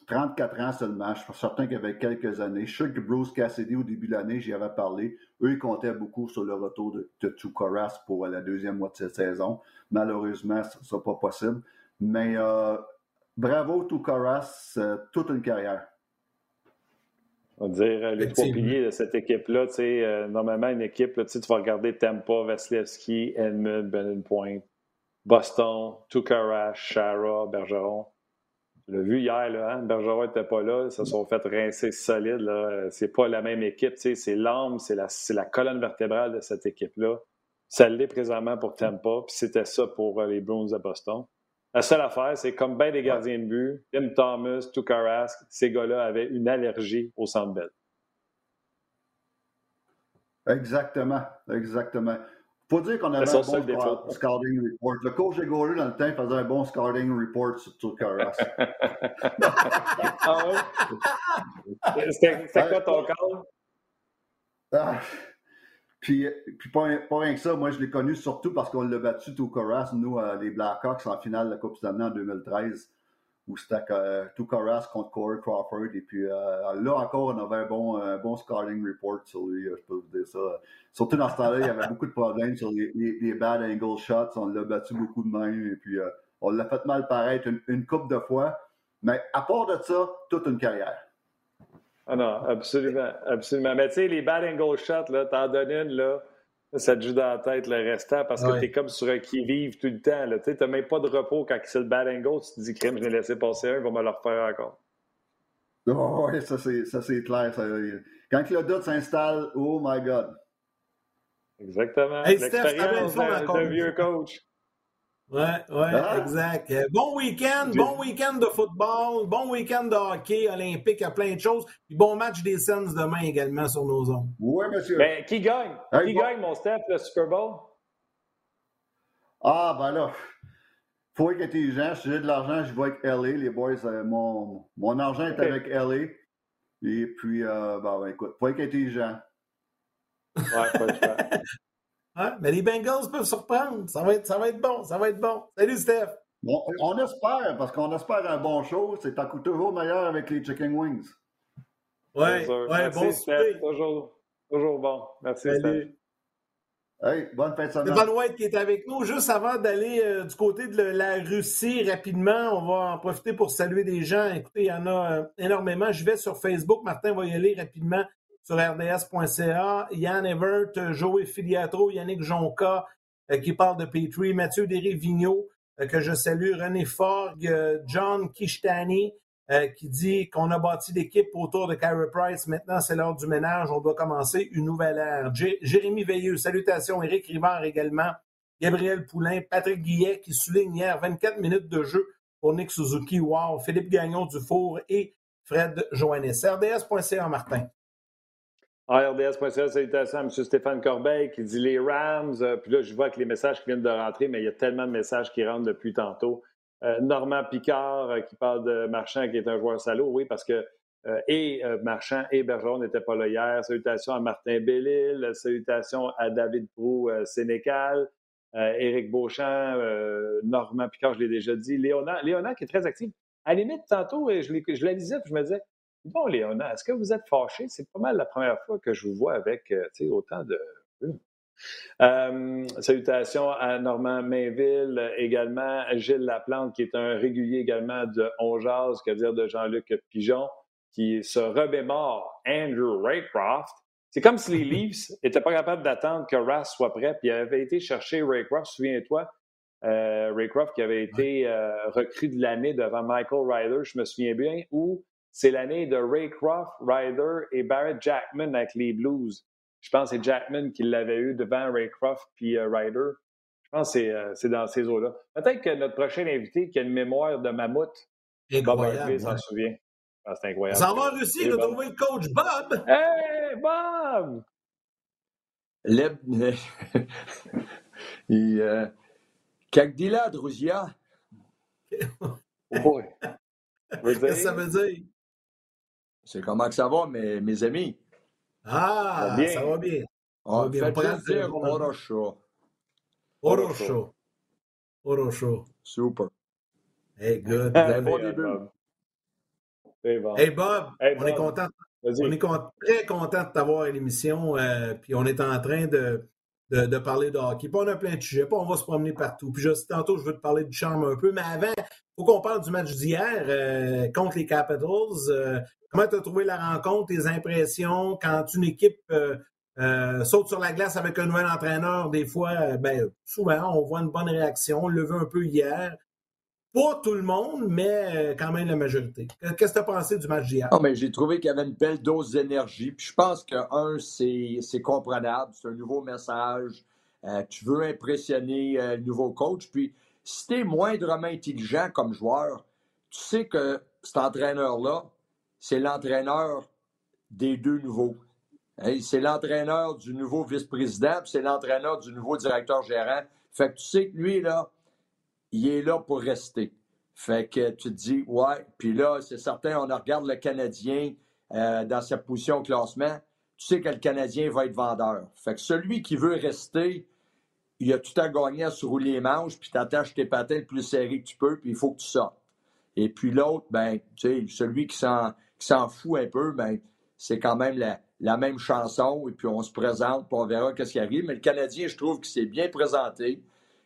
34 euh, ans seulement. Je suis certain qu'il y avait quelques années. Je sais que Bruce Cassidy, au début de l'année, j'y avais parlé. Eux, ils comptaient beaucoup sur le retour de, de Tukoras pour la deuxième moitié de saison. Malheureusement, ce ne sera pas possible. Mais euh, bravo, Tukoras, euh, toute une carrière. On va dire les trois piliers de cette équipe-là. normalement, une équipe, tu vas regarder Tampa, Vasilevski, Edmund, Brennan Point, Boston, Tukara, Shara, Bergeron. L'as vu hier, là, hein? Bergeron n'était pas là, ils se sont fait rincer solide. C'est pas la même équipe, c'est l'âme, c'est la, la, colonne vertébrale de cette équipe-là. Ça l'est présentement pour Tampa, puis c'était ça pour euh, les Bruins de Boston. La seule affaire, c'est comme bien des gardiens de but, Tim Thomas, Tukarask, ces gars-là avaient une allergie au Centre Bell. Exactement, exactement. Faut dire qu'on avait un bon scouting report. Le coach de Gaulle, dans le temps, faisait un bon scouting report sur tout Carras. ah oui? C'était quoi ton call? Ah, puis, puis pas, rien que ça, moi je l'ai connu surtout parce qu'on l'a battu tout Carras, nous, les Blackhawks, en finale de la Coupe Stanley en 2013 où c'était euh, tout Carras contre Corey Crawford. Et puis euh, là encore, on avait un bon, un bon scouting report sur lui, je peux vous dire ça. Surtout dans ce temps-là, il y avait beaucoup de problèmes sur les, les, bad angle shots. On l'a battu beaucoup de mains et puis euh, on l'a fait mal paraître une, une coupe de fois. Mais à part de ça, toute une carrière. Ah non, absolument, absolument. Mais tu sais, les bad angle shots, là, t'en donnes une, là, ça te joue dans la tête le restant parce que tu es comme sur un qui-vive tout le temps. Tu n'as même pas de repos quand c'est le bad angle. Tu te dis, crème, je l'ai laissé passer un, il va me le refaire encore. Oh, oui, ça c'est clair. Ça. Quand le doute s'installe, oh my God. Exactement. L'expérience d'un vieux coach. Oui, oui, ah. exact. Euh, bon week-end, bon week-end de football, bon week-end de hockey olympique, il y a plein de choses. Puis bon match des Suns demain également sur nos ondes. Oui, monsieur. Ben, qui gagne? qui gagne, mon Steph, le Super Bowl? Ah, ben là, faut être intelligent. Si j'ai de l'argent, je vais avec LA. Les boys, euh, mon, mon argent est avec LA. Et puis, euh, ben, ben, écoute, faut être intelligent. Ouais, pas de Hein? Mais les Bengals peuvent surprendre. Ça va, être, ça va être bon, ça va être bon. Salut, Steph. Bon, on espère, parce qu'on espère un bon show. C'est à coup toujours meilleur avec les chicken wings. Oui, ouais, bon Steph. Toujours, toujours bon. Merci, Salut. Hey, bonne fin de semaine. Stéphane White qui est avec nous. Juste avant d'aller euh, du côté de la Russie rapidement, on va en profiter pour saluer des gens. Écoutez, il y en a euh, énormément. Je vais sur Facebook. Martin va y aller rapidement sur rds.ca. Yann Evert, Joey Filiatro, Yannick Jonca, euh, qui parle de Petrie, Mathieu Deré-Vigneault, euh, que je salue, René Forgue, euh, John Kishtani, qui dit qu'on a bâti l'équipe autour de Kyra Price. Maintenant, c'est l'heure du ménage. On doit commencer une nouvelle ère. Jérémy Veilleux, salutations. Éric Rivard également. Gabriel Poulain, Patrick Guillet, qui souligne hier 24 minutes de jeu pour Nick Suzuki. Wow. Philippe Gagnon Dufour et Fred Joannes. RDS.ca, Martin. RDS.ca, salutations à M. Stéphane Corbeil qui dit les Rams. Euh, puis là, je vois que les messages qui viennent de rentrer, mais il y a tellement de messages qui rentrent depuis tantôt. Euh, Normand Picard euh, qui parle de Marchand qui est un joueur salaud, oui, parce que et Marchand et Bergeron n'étaient pas là hier. Salutations à Martin Bellil, salutations à David Prou Sénécal, Éric Beauchamp, Normand Picard, je l'ai déjà dit, Léonard, Léonard qui est très actif. À la limite, tantôt, je, je la lisais, puis je me disais, Bon, Léona, est-ce que vous êtes fâché? C'est pas mal la première fois que je vous vois avec euh, autant de. Euh, salutations à Normand Mainville, également Gilles Laplante, qui est un régulier également de On Jazz, que dire de Jean-Luc Pigeon, qui se remémore Andrew Raycroft. C'est comme si les Leafs n'étaient pas capables d'attendre que Rass soit prêt, puis ils avaient été chercher Raycroft, souviens-toi, euh, Raycroft qui avait été euh, de l'année devant Michael Ryder, je me souviens bien, où c'est l'année de Ray Croft, Ryder et Barrett Jackman avec les Blues. Je pense que c'est Jackman qui l'avait eu devant Ray Croft puis euh, Ryder. Je pense que euh, c'est, dans ces eaux-là. Peut-être que notre prochain invité qui a une mémoire de mammouth, incroyable, Bob s'en souvient. Ah, c'est incroyable. Ça va en Russie, il a trouvé le coach Bob. Hey, Bob! Leb... Et, euh... Kakdila, Druzia. oui. Ça veut dire? C'est comment que ça va, mes, mes amis? Ah, bien? ça va bien. On, va dire Orocho. Orocho. Orocho. Super. Hey, good. bon début. Hey Bob, hey, Bob on est content. On est très content de t'avoir à l'émission. Euh, puis on est en train de, de, parler de hockey. On a plein de sujets. On va se promener partout. Puis juste tantôt, je veux te parler du charme un peu. Mais avant, faut qu'on parle du match d'hier euh, contre les Capitals. Euh, Comment tu as trouvé la rencontre, tes impressions quand une équipe euh, euh, saute sur la glace avec un nouvel entraîneur? Des fois, ben, souvent, on voit une bonne réaction. On le veut un peu hier. Pas tout le monde, mais quand même la majorité. Qu'est-ce que tu as pensé du match d'hier? Mais j'ai trouvé qu'il y avait une belle dose d'énergie. Je pense que, un, c'est comprenable. C'est un nouveau message. tu veux impressionner le nouveau coach. Puis si tu es moindrement intelligent comme joueur, tu sais que cet entraîneur-là, c'est l'entraîneur des deux nouveaux. c'est l'entraîneur du nouveau vice-président, c'est l'entraîneur du nouveau directeur gérant. Fait que tu sais que lui, là, il est là pour rester. Fait que tu te dis, ouais, puis là, c'est certain, on regarde le Canadien euh, dans sa position au classement, tu sais que le Canadien va être vendeur. Fait que celui qui veut rester, il a tout à gagner à se rouler les manches, puis t'attaches tes patins le plus serré que tu peux, puis il faut que tu sortes. Et puis l'autre, ben, tu sais, celui qui s'en fout un peu, ben, c'est quand même la, la même chanson, et puis on se présente, puis on verra qu'est-ce qui arrive. Mais le Canadien, je trouve qu'il s'est bien présenté.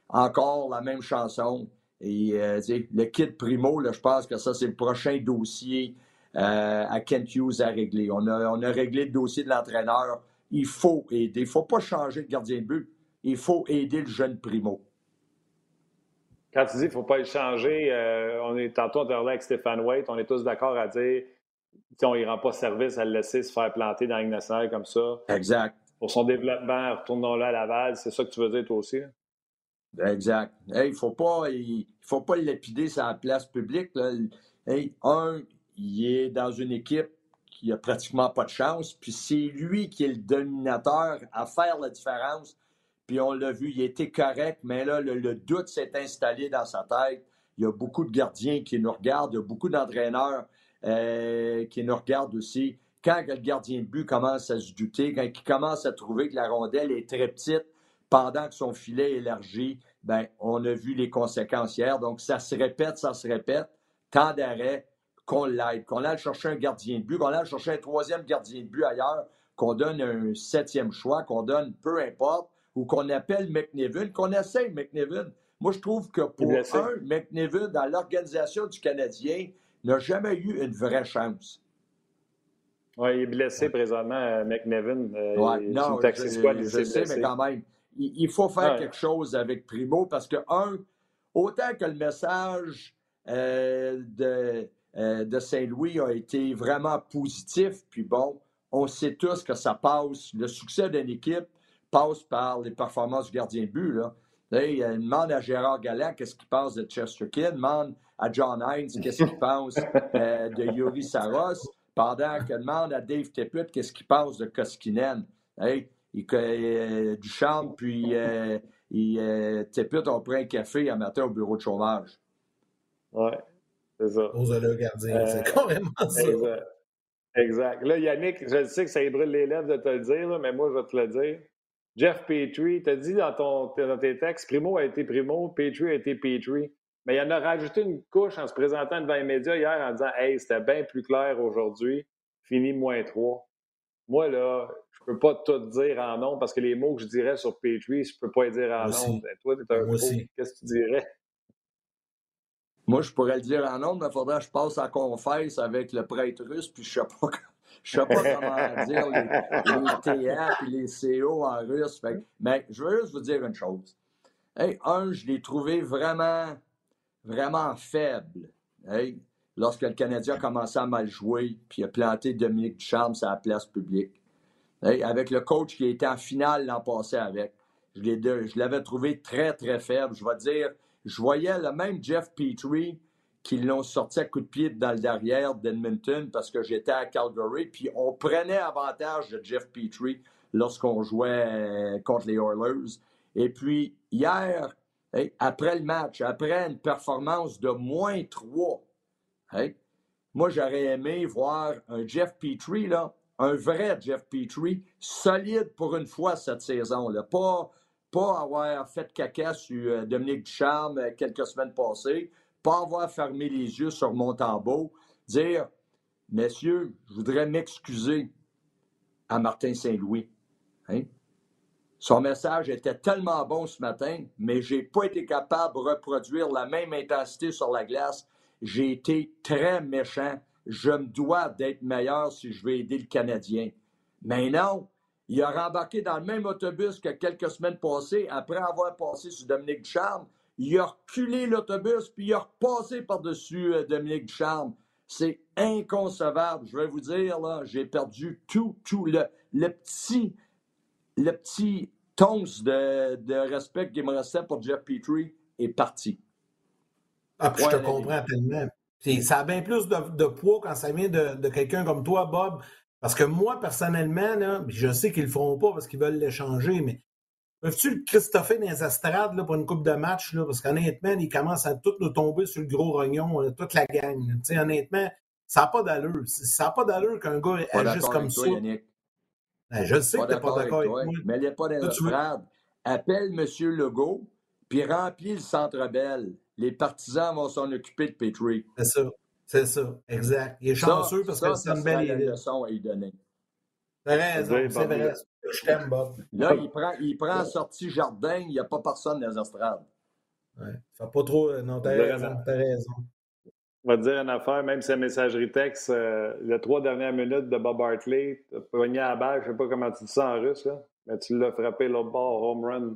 Encore la même chanson. Et euh, le kit Primo, là, je pense que ça, c'est le prochain dossier euh, à Kent Hughes à régler. On a, on a réglé le dossier de l'entraîneur. Il faut aider. Il ne faut pas changer de gardien de but. Il faut aider le jeune Primo. Quand tu dis qu'il ne faut pas le changer, euh, on est, tantôt on avec Stéphane Waite, on est tous d'accord à dire on ne rend pas service à le laisser se faire planter dans la comme ça. Exact. Pour son développement, retournons-le à Laval. C'est ça que tu veux dire toi aussi? Exact. il ne faut pas, il, faut pas le lapider sur la place publique. un, il est dans une équipe qui a pratiquement pas de chance, puis c'est lui qui est le dominateur à faire la différence. Puis on l'a vu, il était correct, mais là, le doute s'est installé dans sa tête. Il y a beaucoup de gardiens qui nous regardent, il y a beaucoup d'entraîneurs euh, qui nous regardent aussi. Quand le gardien de but commence à se douter, quand il commence à trouver que la rondelle est très petite pendant que son filet est élargi, ben, on a vu les conséquences hier. Donc, ça se répète, ça se répète. Tant d'arrêt qu'on l'aide, qu'on aille chercher un gardien de but, qu'on aille chercher un troisième gardien de but ailleurs, qu'on donne un septième choix, qu'on donne peu importe, ou qu'on appelle McNevin, qu'on essaye McNevin. Moi, je trouve que pour un, McNevin, dans l'organisation du Canadien, n'a jamais eu une vraie chance. Oui, il est blessé présentement, euh, McNevin. Euh, ouais, non, je, sais, mais quand même, il, faut faire quelque chose avec Primo parce que, un, autant que le message euh, de, de Saint-Louis a été vraiment positif, puis bon, on sait tous que ça passe, le succès d'une équipe passe par les performances du gardien de but. Là. il demande à Gérard Galland qu'est-ce qu'il pense de Chesterkin, demande à John Hines qu'est-ce qu'il pense euh, de Yuri Saros, pendant que demande à Dave Tippett qu'est-ce qu'il pense de Koskinen. Hey, il, euh, Duchamp puis euh, euh, Tippett ont pris un café un matin au bureau de chômage. Oui, c'est ça. le gardien, c'est carrément ça. Exact. Là, Yannick, je sais que ça brûle les lèvres de te le dire, mais moi, je vais te le dire. Jeff Petrie, tu as dit dans, ton, dans tes textes, Primo a été Primo, Petrie a été Petrie. Mais il en a rajouté une couche en se présentant devant les médias hier en disant Hey, c'était bien plus clair aujourd'hui, fini moins 3. Moi, là, je peux pas tout dire en nom parce que les mots que je dirais sur Petrie, je peux pas les dire en nom. Ben, toi, tu es un Moi Qu'est-ce que tu dirais? Moi, je pourrais le dire en nom, mais il faudrait que je passe à confesse avec le prêtre russe, puis je ne sais pas, je sais pas comment dire les, les TA et les CO en russe. mais je veux juste vous dire une chose. Hey, un, je l'ai trouvé vraiment vraiment faible. Lorsque le Canadien a commencé à mal jouer, puis a planté Dominique Ducharme sur la place publique. Avec le coach qui était en finale l'an passé avec. Je l'avais trouvé très, très faible. Je vais dire, je voyais le même Jeff Petrie qui l'ont sorti à coup de pied dans le derrière d'Edmonton parce que j'étais à Calgary. Puis on prenait avantage de Jeff Petrie lorsqu'on jouait euh, contre les Oilers. Et puis hier, après le match, après une performance de moins 3, moi, j'aurais aimé voir un Jeff Petrie, là, un vrai Jeff Petrie, solide pour une fois cette saison. Là. Pas, avoir fait caca sur euh, Dominique Ducharme euh, quelques semaines passées, pas avoir fermé les yeux sur Montembeau, dire Messieurs, je voudrais m'excuser à Martin Saint-Louis. Hein? Son message était tellement bon ce matin, mais je n'ai pas été capable de reproduire la même intensité sur la glace. J'ai été très méchant. Je me dois d'être meilleur si je veux aider le Canadien. Mais non, il a rembarqué dans le même autobus que quelques semaines passées, après avoir passé sur Dominique Ducharme. Il a reculé l'autobus, puis il a repassé par-dessus euh, Dominique Ducharme. C'est inconcevable. Je vais vous dire, là, j'ai perdu tout, tout le, le petit le petit tonce de, de respect qu'il me restait pour Jeff Petrie est parti. Ah, puis je te comprends tellement. Ça a bien plus de, poids quand ça vient de, quelqu'un comme toi, Bob, Parce que moi, personnellement, là, je sais qu'ils le feront pas parce qu'ils veulent l'échanger, mais peuvent-tu le Christopher dans les astrades là, pour une coupe de match? Là, parce qu'honnêtement, ils commencent à tout nous tomber sur le gros rognon, toute la gang. honnêtement, ça n'a pas d'allure. Ça n'a pas d'allure qu'un gars agisse comme ça. Ben, je sais que tu n'es pas d'accord avec, moi. Mais il n'est pas dans les Appelle M. Legault, puis remplis le centre belle. Les partisans vont s'en occuper de Petrie. C'est ça. C'est ça. Exact. Il est chanceux parce que c'est une belle idée. leçon à lui donner. T'as raison, c'est vrai. Je t'aime, Bob. Là, il prend, il prend sortie jardin, il n'y a pas personne dans les estrades. Ouais. Fait pas trop. Euh, non, t'as raison. T'as raison. On va te dire une affaire, même si la messagerie texte, euh, les trois dernières minutes de Bob Hartley, t'as pogné à la balle, je sais pas comment tu dis ça en russe, là, mais tu l'as frappé l'autre bord, home run.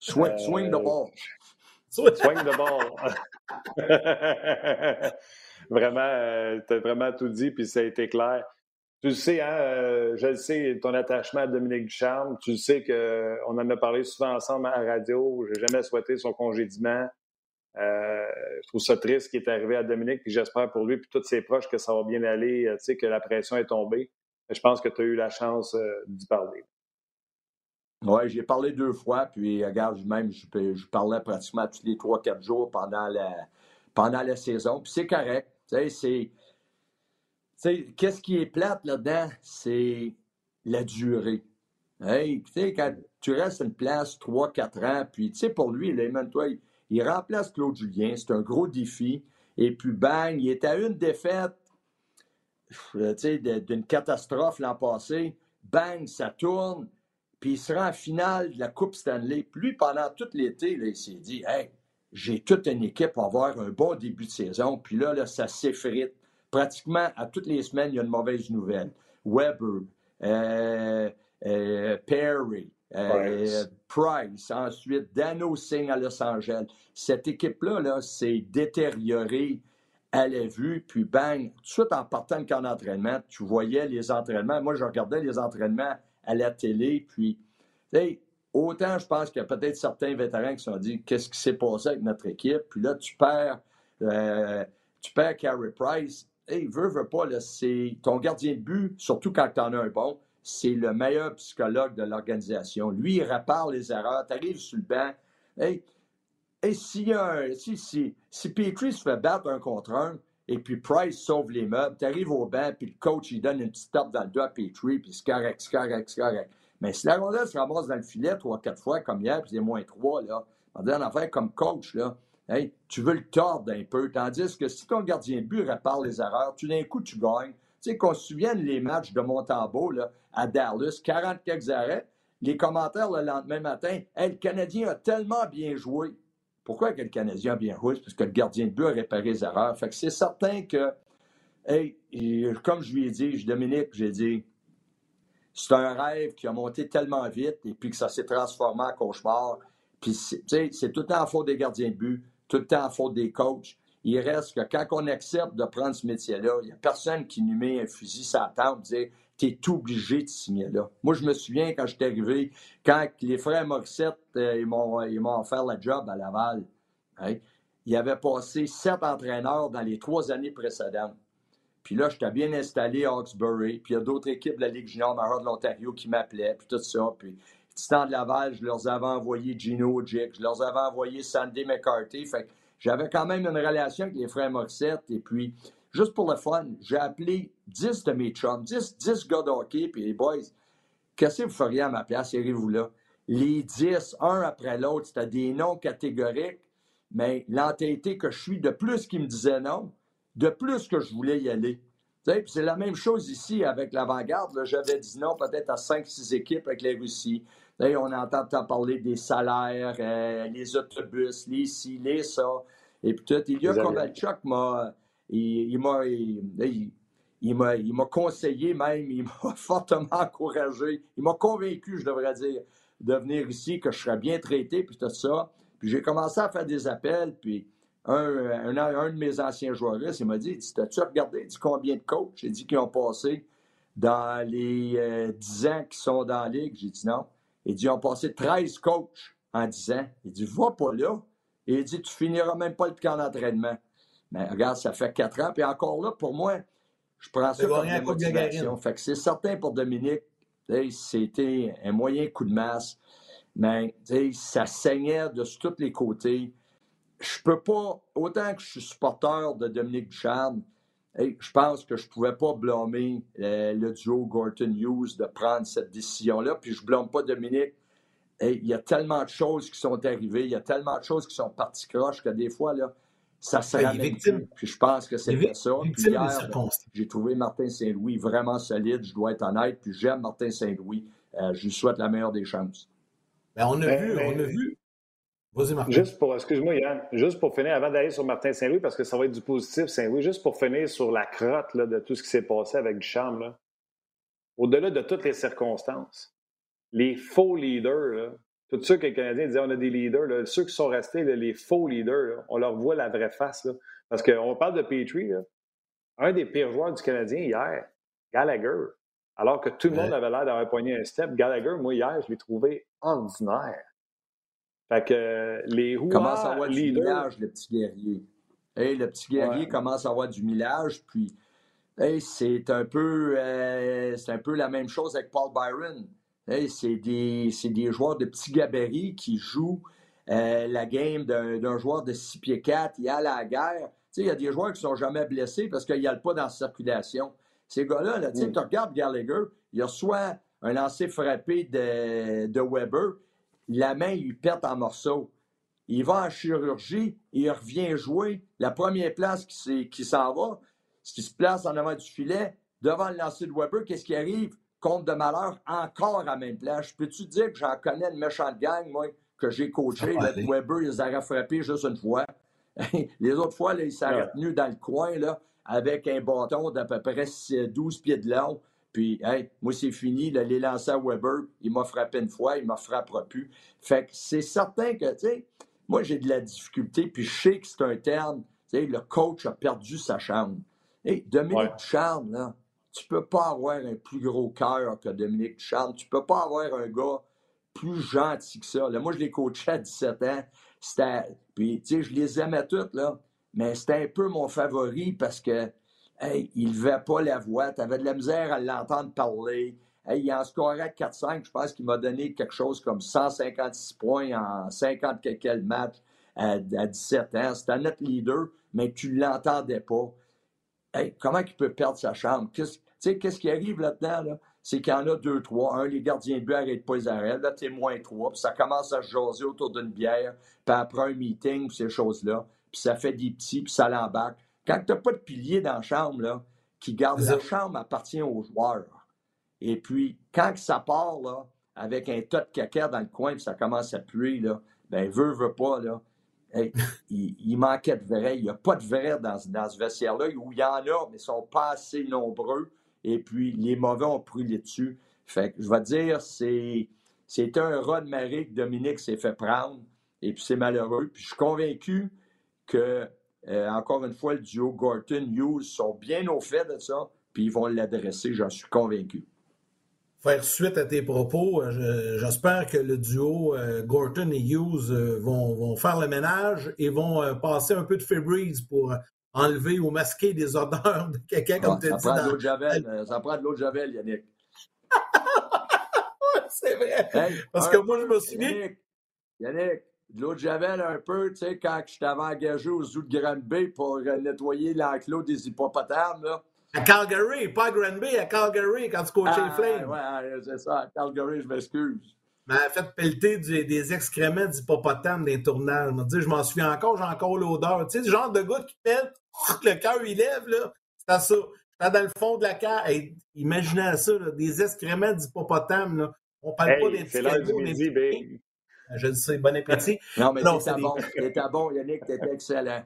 Swing, euh, swing the ball. Swing the ball. vraiment, euh, tu as vraiment tout dit, puis ça a été clair. Tu le sais, hein, euh, je le sais, ton attachement à Dominique Ducharme. Tu le sais qu'on en a parlé souvent ensemble à la radio. J'ai jamais souhaité son congédiement. Euh, je trouve ça triste ce qui est arrivé à Dominique, puis j'espère pour lui et tous ses proches que ça va bien aller, tu sais, que la pression est tombée. Je pense que tu as eu la chance d'y parler. Oui, j'ai parlé deux fois, puis regarde, même, je, parlais pratiquement tous les trois, quatre jours pendant la, pendant la saison, puis c'est correct. C'est. Qu'est-ce qui est plate là-dedans? C'est la durée. Hey, quand tu restes une place 3-4 ans, puis tu sais, pour lui, toi, il, il remplace Claude Julien, c'est un gros défi. Et puis, bang, il est à une défaite d'une catastrophe l'an passé. Bang, ça tourne. Puis il sera en finale de la Coupe Stanley. Puis lui, pendant tout l'été, il s'est dit Hey, j'ai toute une équipe pour avoir un bon début de saison. Puis là, là ça s'effrite. Pratiquement à toutes les semaines, il y a une mauvaise nouvelle. Weber, euh, euh, Perry, euh, Price. ensuite Dano Singh à Los Angeles. Cette équipe-là là, s'est détériorée à la vue, puis bang, tout de suite en partant de camp d'entraînement, tu voyais les entraînements. Moi, je regardais les entraînements à la télé, puis, Autant, je pense qu'il y a peut-être certains vétérans qui se sont dit qu'est-ce qui s'est passé avec notre équipe? Puis là, tu perds, euh, tu perds Carey Price. Hey, veut, veut pas, c'est ton gardien de but, surtout quand tu en as un bon, c'est le meilleur psychologue de l'organisation. Lui, il répare les erreurs. Tu arrives sur le banc. Hey, et si, si, si, si Petrie se fait battre un contre un, et puis Price sauve les meubles, tu arrives au banc, puis le coach, il donne une petite tape dans le dos à Petrie, puis c'est correct, c'est correct, c'est correct. Mais si la rondelle se ramasse dans le filet trois, quatre fois, comme hier, puis c'est moins trois, là, dit en affaire comme coach, là, tu veux le tordre un peu. Tandis que si ton gardien de but répare les erreurs, tout d'un coup, tu gagnes. Tu sais, qu'on se souvienne les matchs de Montembeau là, à Dallas, 40 quelques arrêts, les commentaires le lendemain matin, hey, le Canadien a tellement bien joué. Pourquoi que le Canadien a bien joué? Parce que le gardien de but a réparé les erreurs. Fait que c'est certain que, hey, comme je lui ai dit, je Dominique, j'ai dit, c'est un rêve qui a monté tellement vite et puis que ça s'est transformé en cauchemar. Puis, c'est tout le temps en faute des gardiens de but, tout le temps en faute des coachs. Il reste que quand on accepte de prendre ce métier-là, il n'y a personne qui nous met un fusil la table et dire Tu es obligé de signer là. Moi, je me souviens quand j'étais arrivé, quand les frères Morissette euh, ils m'ont offert le job à Laval. Hein, ils avaient passé sept entraîneurs dans les trois années précédentes. Puis là, j'étais bien installé à Hawkesbury. Puis il y a d'autres équipes de la Ligue junior majeure de l'Ontario qui m'appelaient, puis tout ça. Puis Titan de Laval, je leur avais envoyé Gino Jick, je leur avais envoyé Sandy McCarthy. Fait j'avais quand même une relation avec les frères Morissette. Et puis, juste pour le fun, j'ai appelé 10 de mes chums, 10, 10 gars de hockey, puis les boys, qu'est-ce que vous feriez à ma place, irez-vous là? Les 10, un après l'autre, c'était des noms catégoriques, mais l'entêté que je suis, de plus qu'ils me disaient non, de plus que je voulais y aller. C'est la même chose ici avec l'avant-garde. J'avais dit non peut-être à 5-6 équipes avec les Russies. on entend parler des salaires, euh, les autobus, les ci, les ça. Et puis tout, il y a Kovalchuk m'a. Il, m'a. Il, m'a conseillé même, il m'a fortement encouragé, il m'a convaincu, je devrais dire, de venir ici, que je serais bien traité, puis tout ça. Puis j'ai commencé à faire des appels, puis un, un, de mes anciens joueurs, il m'a dit, T'as-tu regardé dit, combien de coachs? J'ai dit qu'ils ont passé dans les 10 euh, ans qui sont dans la ligue. J'ai dit non. Il dit Ils ont passé 13 coachs en 10 ans. Il dit Va pas là. Il dit Tu finiras même pas le camp d'entraînement. Mais regarde, ça fait 4 ans. Puis encore là, pour moi, Je prends ça comme une motivation. Fait que c'est certain pour Dominique, c'était un moyen coup de masse, mais ça saignait de tous les côtés. Je peux pas, autant que je suis supporter de Dominique Ducharme, je pense que je ne pouvais pas blâmer euh, le duo Gorton Hughes de prendre cette décision-là. Puis je ne blâme pas Dominique. il y a tellement de choses qui sont arrivées, il y a tellement de choses qui sont parties croches que des fois, là, ça se ramène Puis je pense que c'est ça. Puis hier, j'ai trouvé Martin Saint-Louis vraiment solide, je dois être honnête. Puis j'aime Martin Saint-Louis. Euh, je lui souhaite la meilleure des chances. Ben, on a ben, vu, on a ben, vu, Juste pour, excuse-moi Yann, juste pour finir, avant d'aller sur Martin Saint-Louis, parce que ça va être du positif, Saint-Louis, juste pour finir sur la crotte de tout ce qui s'est passé avec Duchamp, au-delà de toutes les circonstances, les faux leaders, tout ceux que les Canadiens disaient on a des leaders, ceux qui sont restés, les faux leaders, on leur voit la vraie face. parce qu'on parle de Petrie, un des pires joueurs du Canadien hier, Gallagher, alors que tout le monde avait l'air d'avoir poigné un step, Gallagher, moi hier, je l'ai trouvé ordinaire. Fait que les roues commence à avoir du millage, le petit guerrier. le petit guerrier commence à avoir du millage, puis c'est un peu euh, c'est un peu la même chose avec Paul Byron. C'est des, des, joueurs de petits gabarits qui jouent euh, la game d'un joueur de 6 pieds 4, il y a la guerre. Il y a des joueurs qui ne sont jamais blessés parce qu'il n'y a pas dans la circulation. Ces gars-là, là, mm. tu regardes Gallagher, il a soit un lancer frappé de, de Weber, la main lui pète en morceaux. Il va en chirurgie, il revient jouer. La première place qui, qui s'en va, ce qui se place en avant du filet, devant le lancer de Weber, qu'est-ce qui arrive? Compte de malheur, encore à même place. Peux-tu dire que j'en connais une méchante gang, moi, que j'ai coaché? Weber, il les aurait frappés juste une fois. les autres fois, là, il s'arrête nu dans le coin, là, avec un bâton d'à peu près 12 pieds de long. Puis, hey, moi, c'est fini. les lancers à Weber, il m'a frappé une fois, il ne me frappera plus. Fait que c'est certain que, tu sais, moi, j'ai de la difficulté, puis je sais que c'est un terme. Tu sais, le coach a perdu sa chambre. Hey, Dominique Ducharme, là, tu peux pas avoir un plus gros cœur que Dominique Ducharme. Tu peux pas avoir un gars plus gentil que ça. Là, moi, je l'ai coaché à 17 ans. C'était... Puis, tu sais, je les aimais toutes, là. Mais c'était un peu mon favori parce que Hey, il ne levait pas la voix. Tu avais de la misère à l'entendre parler. Hey, il en scorait 4-5. Je pense qu'il m'a donné quelque chose comme 156 points en 50 quelques matchs à, 17 ans. C'était notre leader, mais tu ne l'entendais pas. Hey, comment il peut perdre sa chambre? Qu'est-ce, qu'est-ce qui arrive là-dedans? Là? C'est qu'il y en a deux, trois. Un, les gardiens de but n'arrêtent pas les arrêts. Là, t'es moins trois. Puis ça commence à se jaser autour d'une bière. Puis après un meeting, ces choses-là. Puis ça fait des petits, puis ça l'embarque. Quand tu n'as pas de pilier dans la chambre, là, qui garde la chambre appartient aux joueurs. Et puis, quand ça part, là, avec un tas de caca dans le coin, puis ça commence à puer, là, ben, veut, veut pas, là, il, manquait de vrai. Il n'y a pas de vrai dans, dans ce vestiaire-là, où il y en a, mais ils ne sont pas assez nombreux. Et puis, les mauvais ont brûlé dessus. Fait que, je vais dire, c'est, c'est un rat de marée que Dominique s'est fait prendre. Et puis, c'est malheureux. Puis, je suis convaincu que euh, encore une fois, le duo Gorton-Hughes sont bien au fait de ça, puis ils vont l'adresser, j'en suis convaincu. Faire suite à tes propos, euh, j'espère que le duo euh, Gorton et Hughes vont, faire le ménage et vont passer un peu de Febreze pour enlever ou masquer des odeurs de quelqu'un comme tu as dit. Prend de Javel, ça prend de l'eau de Javel, Yannick. C'est vrai. Parce que moi, je me souviens. Yannick, Yannick de l'eau de Javel un peu, tu sais, quand je t'avais engagé au zoo de Granby pour euh, nettoyer l'enclos des hippopotames, là. À Calgary, pas à Granby, à Calgary, quand tu coachais ah, les Flames. Ouais, c'est ça, à Calgary, je m'excuse. Mais elle a fait pelleter des excréments d'hippopotames dans les tournages. Je m'en souviens encore, j'ai encore l'odeur. Tu sais, le genre de gars qui pète, le cœur il lève, là. C'est ça. J'étais dans le fond de la cave. imaginez ça, des excréments d'hippopotames, là. On parle pas des l'heure du midi, baby. Je le sais, bon appétit. non, mais t'étais bon. Bon, Yannick, t'étais excellent.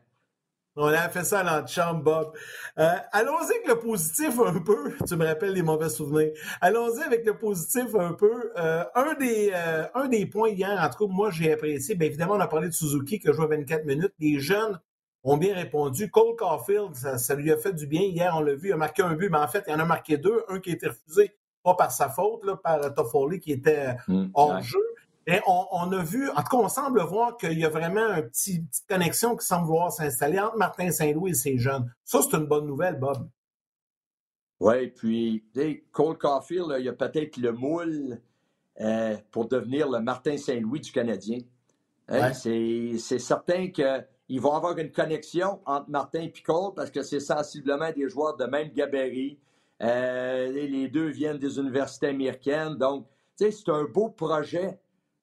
On a fait ça à chambre, Bob. Euh, allons-y avec le positif un peu. Tu me rappelles les mauvais souvenirs. Allons-y avec le positif un peu. Euh, un, des, euh, un des points hier, en tout cas, moi, j'ai apprécié. Bien évidemment, on a parlé de Suzuki qui a joué 24 minutes. Les jeunes ont bien répondu. Cole Caulfield, ça, lui a fait du bien. Hier, on l'a vu, il a marqué un but, mais en fait, il en a marqué deux. Un qui a été refusé, pas par sa faute, là, par Toffoli qui était mmh, hors jeu on, a vu, en tout cas, on semble voir qu'il y a vraiment une petit, petite connexion qui semble voir s'installer entre Martin Saint-Louis et ses jeunes. Ça, c'est une bonne nouvelle, Bob. Oui, puis Cole Caulfield, il y a peut-être le moule euh, pour devenir le Martin Saint-Louis du Canadien. Hein, c'est certain qu'ils vont avoir une connexion entre Martin et Cole parce que c'est sensiblement des joueurs de même gabarit. Euh, les deux viennent des universités américaines. Donc, c'est un beau projet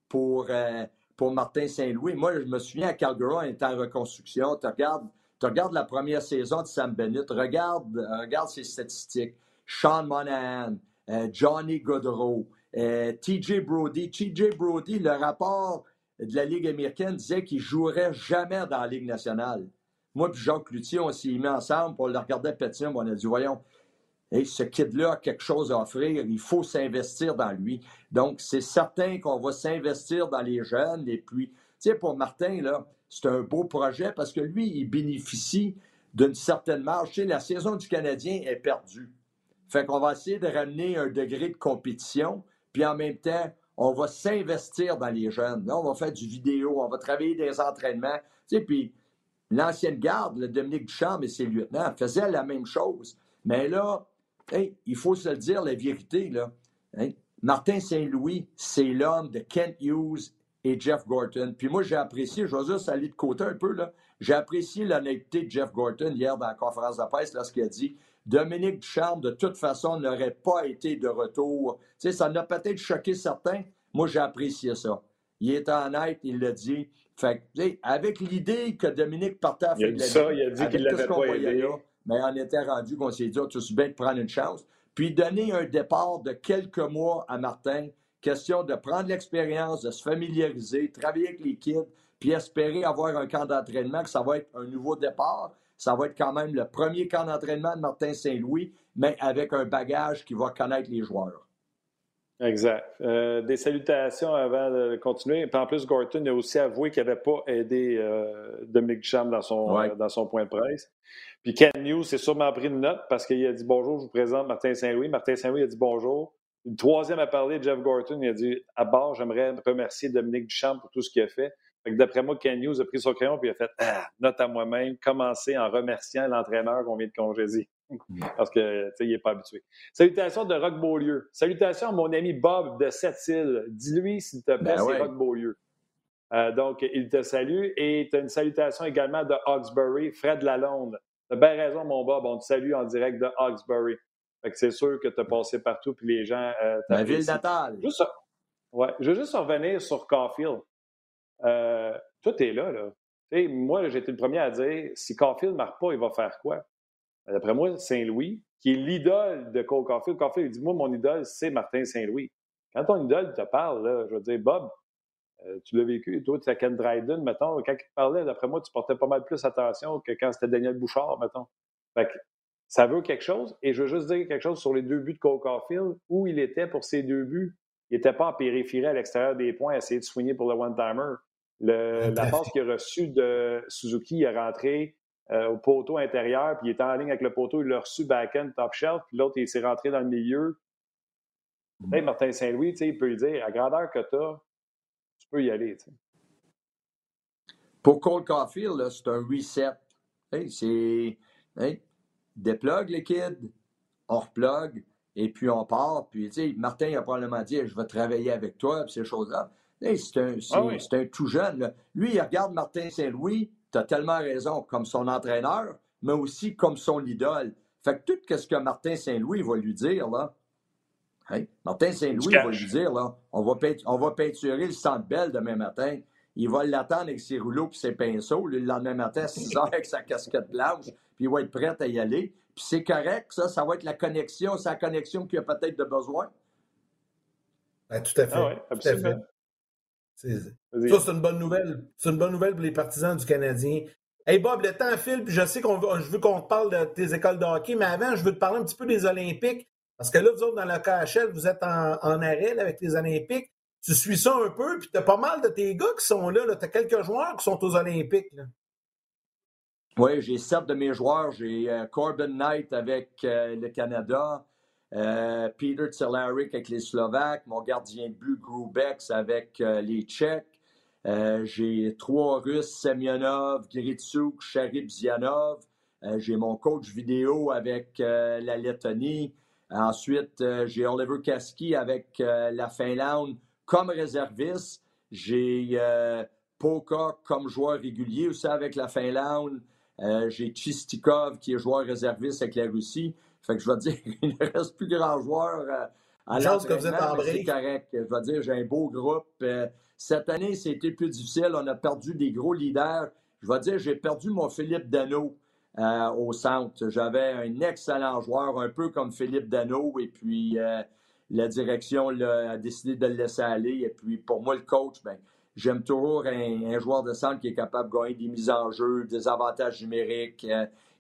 pour, euh, pour Martin Saint-Louis. Moi, je me souviens à Calgary, on était en reconstruction. Tu regardes, la première saison de Sam Bennett, regarde, regarde ses statistiques. Sean Monahan, euh, Johnny Godreau, TJ Brody. TJ Brody, le rapport de la Ligue américaine disait qu'il jouerait jamais dans la Ligue nationale. Moi et Jacques Cloutier, on s'est mis ensemble pour le regarder pétiner. On a dit, voyons, ce kid-là a quelque chose à offrir, il faut s'investir dans lui. Donc, c'est certain qu'on va s'investir dans les jeunes. Et puis, tu sais, pour Martin, là, c'est un beau projet parce que lui, il bénéficie d'une certaine marge. Tu sais, la saison du Canadien est perdue. Fait qu'on va essayer de ramener un degré de compétition, puis en même temps, on va s'investir dans les jeunes. Là, on va faire du vidéo, on va travailler des entraînements. Tu sais, puis l'ancienne garde, le Dominique Duchamp et ses lieutenants faisaient la même chose. Mais là, il faut se le dire, la vérité, là. Martin Saint-Louis, c'est l'homme de Kent Hughes et Jeff Gorton. Puis moi, j'ai apprécié, je vais juste aller de côté un peu, là. J'ai apprécié l'honnêteté de Jeff Gorton hier dans la conférence de presse lorsqu'il a dit Dominique Ducharme, de toute façon, n'aurait pas été de retour. Tu sais, ça n'a peut-être choqué certains. Moi, j'ai apprécié ça. Il est honnête, il l'a dit. Fait avec l'idée que Dominique partait à faire Il a dit ça, il a dit qu'il l'avait pas aidé. Là, mais on était rendu qu'on s'est dit, oh, tu bien de prendre une chance? Puis donner un départ de quelques mois à Martin, question de prendre l'expérience, de se familiariser, travailler avec les kids, puis espérer avoir un camp d'entraînement, que ça va être un nouveau départ. Ça va être quand même le premier camp d'entraînement de Martin Saint-Louis, mais avec un bagage qui va connaître les joueurs. Exact. Euh, des salutations avant de continuer. en plus, Gorton a aussi avoué qu'il n'avait pas aidé euh, Dominique Duchamp dans son, euh, dans son point de presse. Puis Ken News s'est sûrement pris une note parce qu'il a dit bonjour, je vous présente Martin Saint-Louis. Martin Saint-Louis a dit bonjour. Le troisième a parlé, Jeff Gorton, il a dit à bord, j'aimerais remercier Dominique Duchamp pour tout ce qu'il a fait. d'après moi, Ken News a pris son crayon et a fait ah, note à moi-même, commencer en remerciant l'entraîneur qu'on vient de congédier. Parce que, tu sais, il n'est pas habitué. Salutations de Rock Beaulieu. Salutations à mon ami Bob de Sept-Îles. Dis-lui, s'il te plaît, ben c'est Rock Beaulieu. Euh, donc, il te salue. Et tu as une salutation également de Hawkesbury, Fred Lalonde. Tu as bien raison, mon Bob. On te salue en direct de Hawkesbury. Fait que c'est sûr que tu as passé partout, puis les gens. Euh, La ville natale. Juste, ouais, je veux juste revenir sur Caulfield. Euh, toi, tu es là, là. moi, j'ai été le premier à dire si Caulfield ne marque pas, il va faire quoi? D'après moi, Saint-Louis, qui est l'idole de Cole Caulfield. Caulfield, il dit Moi, mon idole, c'est Martin Saint-Louis. Quand ton idole te parle, là, je veux dire, Bob, euh, tu l'as vécu, toi, tu es à Ken Dryden, mettons, quand il te parlait, d'après moi, tu portais pas mal plus attention que quand c'était Daniel Bouchard, mettons. Fait que ça veut quelque chose. Et je veux juste dire quelque chose sur les deux buts de Cole Caulfield, où il était pour ces deux buts. Il n'était pas en périphérie à l'extérieur des points à essayer de soigner pour le one-timer. La passe qu'il a reçue de Suzuki, il est rentré euh, au poteau intérieur, puis il était en ligne avec le poteau, il l'a reçu back-end, top shelf, puis l'autre, il s'est rentré dans le milieu. Mm. Hey, Martin Saint-Louis, il peut lui dire, à grandeur que tu as, tu peux y aller. Pour Cole Caulfield, c'est un reset. Hey, c'est hey, déplug les kids, on replug, et puis on part. Puis, Martin a probablement dit, je vais travailler avec toi, puis ces choses-là. c'est un, ah un, tout jeune. Lui, il regarde Martin Saint-Louis, tu as tellement raison, comme son entraîneur, mais aussi comme son idole. Fait que tout ce que Martin Saint-Louis va lui dire, là, Martin Saint-Louis va lui dire, là, on va, on va peinturer le centre belle demain matin. Il va l'attendre avec ses rouleaux et ses pinceaux. Le lendemain matin, à 6 heures, avec sa casquette blanche, puis il va être prêt à y aller. Puis c'est correct, ça, ça va être la connexion, c'est la connexion qu'il a peut-être de besoin. Ben, tout à fait. Ah absolument. Ça, c'est une bonne nouvelle. C'est une bonne nouvelle pour les partisans du Canadien. Hey Bob, le temps file, puis je sais qu'on je veux qu'on te parle de tes écoles de hockey, mais avant, je veux te parler un petit peu des Olympiques. Parce que là, vous autres, dans la KHL, vous êtes en, arrêt avec les Olympiques. Tu suis ça un peu, puis tu as pas mal de tes gars qui sont là. Tu as quelques joueurs qui sont aux Olympiques. Oui, j'ai sept de mes joueurs. J'ai euh, Corbin Knight avec euh, le Canada. Euh, Peter Tselaric avec les Slovaques, mon gardien de but Grubex avec euh, les Tchèques. Euh, j'ai trois Russes, Semyonov, Gritsuk, Zianov. j'ai mon coach vidéo avec la Lettonie. Ensuite, j'ai Oliver Kaski avec la Finlande comme réserviste. J'ai Poka comme joueur régulier aussi avec la Finlande. j'ai Chistikov qui est joueur réserviste avec la Russie. Fait que je vais dire, il ne reste plus grand joueur euh, à que vous êtes en C'est correct. Je vais dire, j'ai un beau groupe. Euh, cette année, c'était plus difficile. On a perdu des gros leaders. Je vais dire, j'ai perdu mon Philippe Dano euh, au centre. J'avais un excellent joueur, un peu comme Philippe Dano, et puis la direction a décidé de le laisser aller. Et puis, pour moi, le coach, ben, j'aime toujours un, joueur de centre qui est capable de gagner des mises en jeu, des avantages numériques.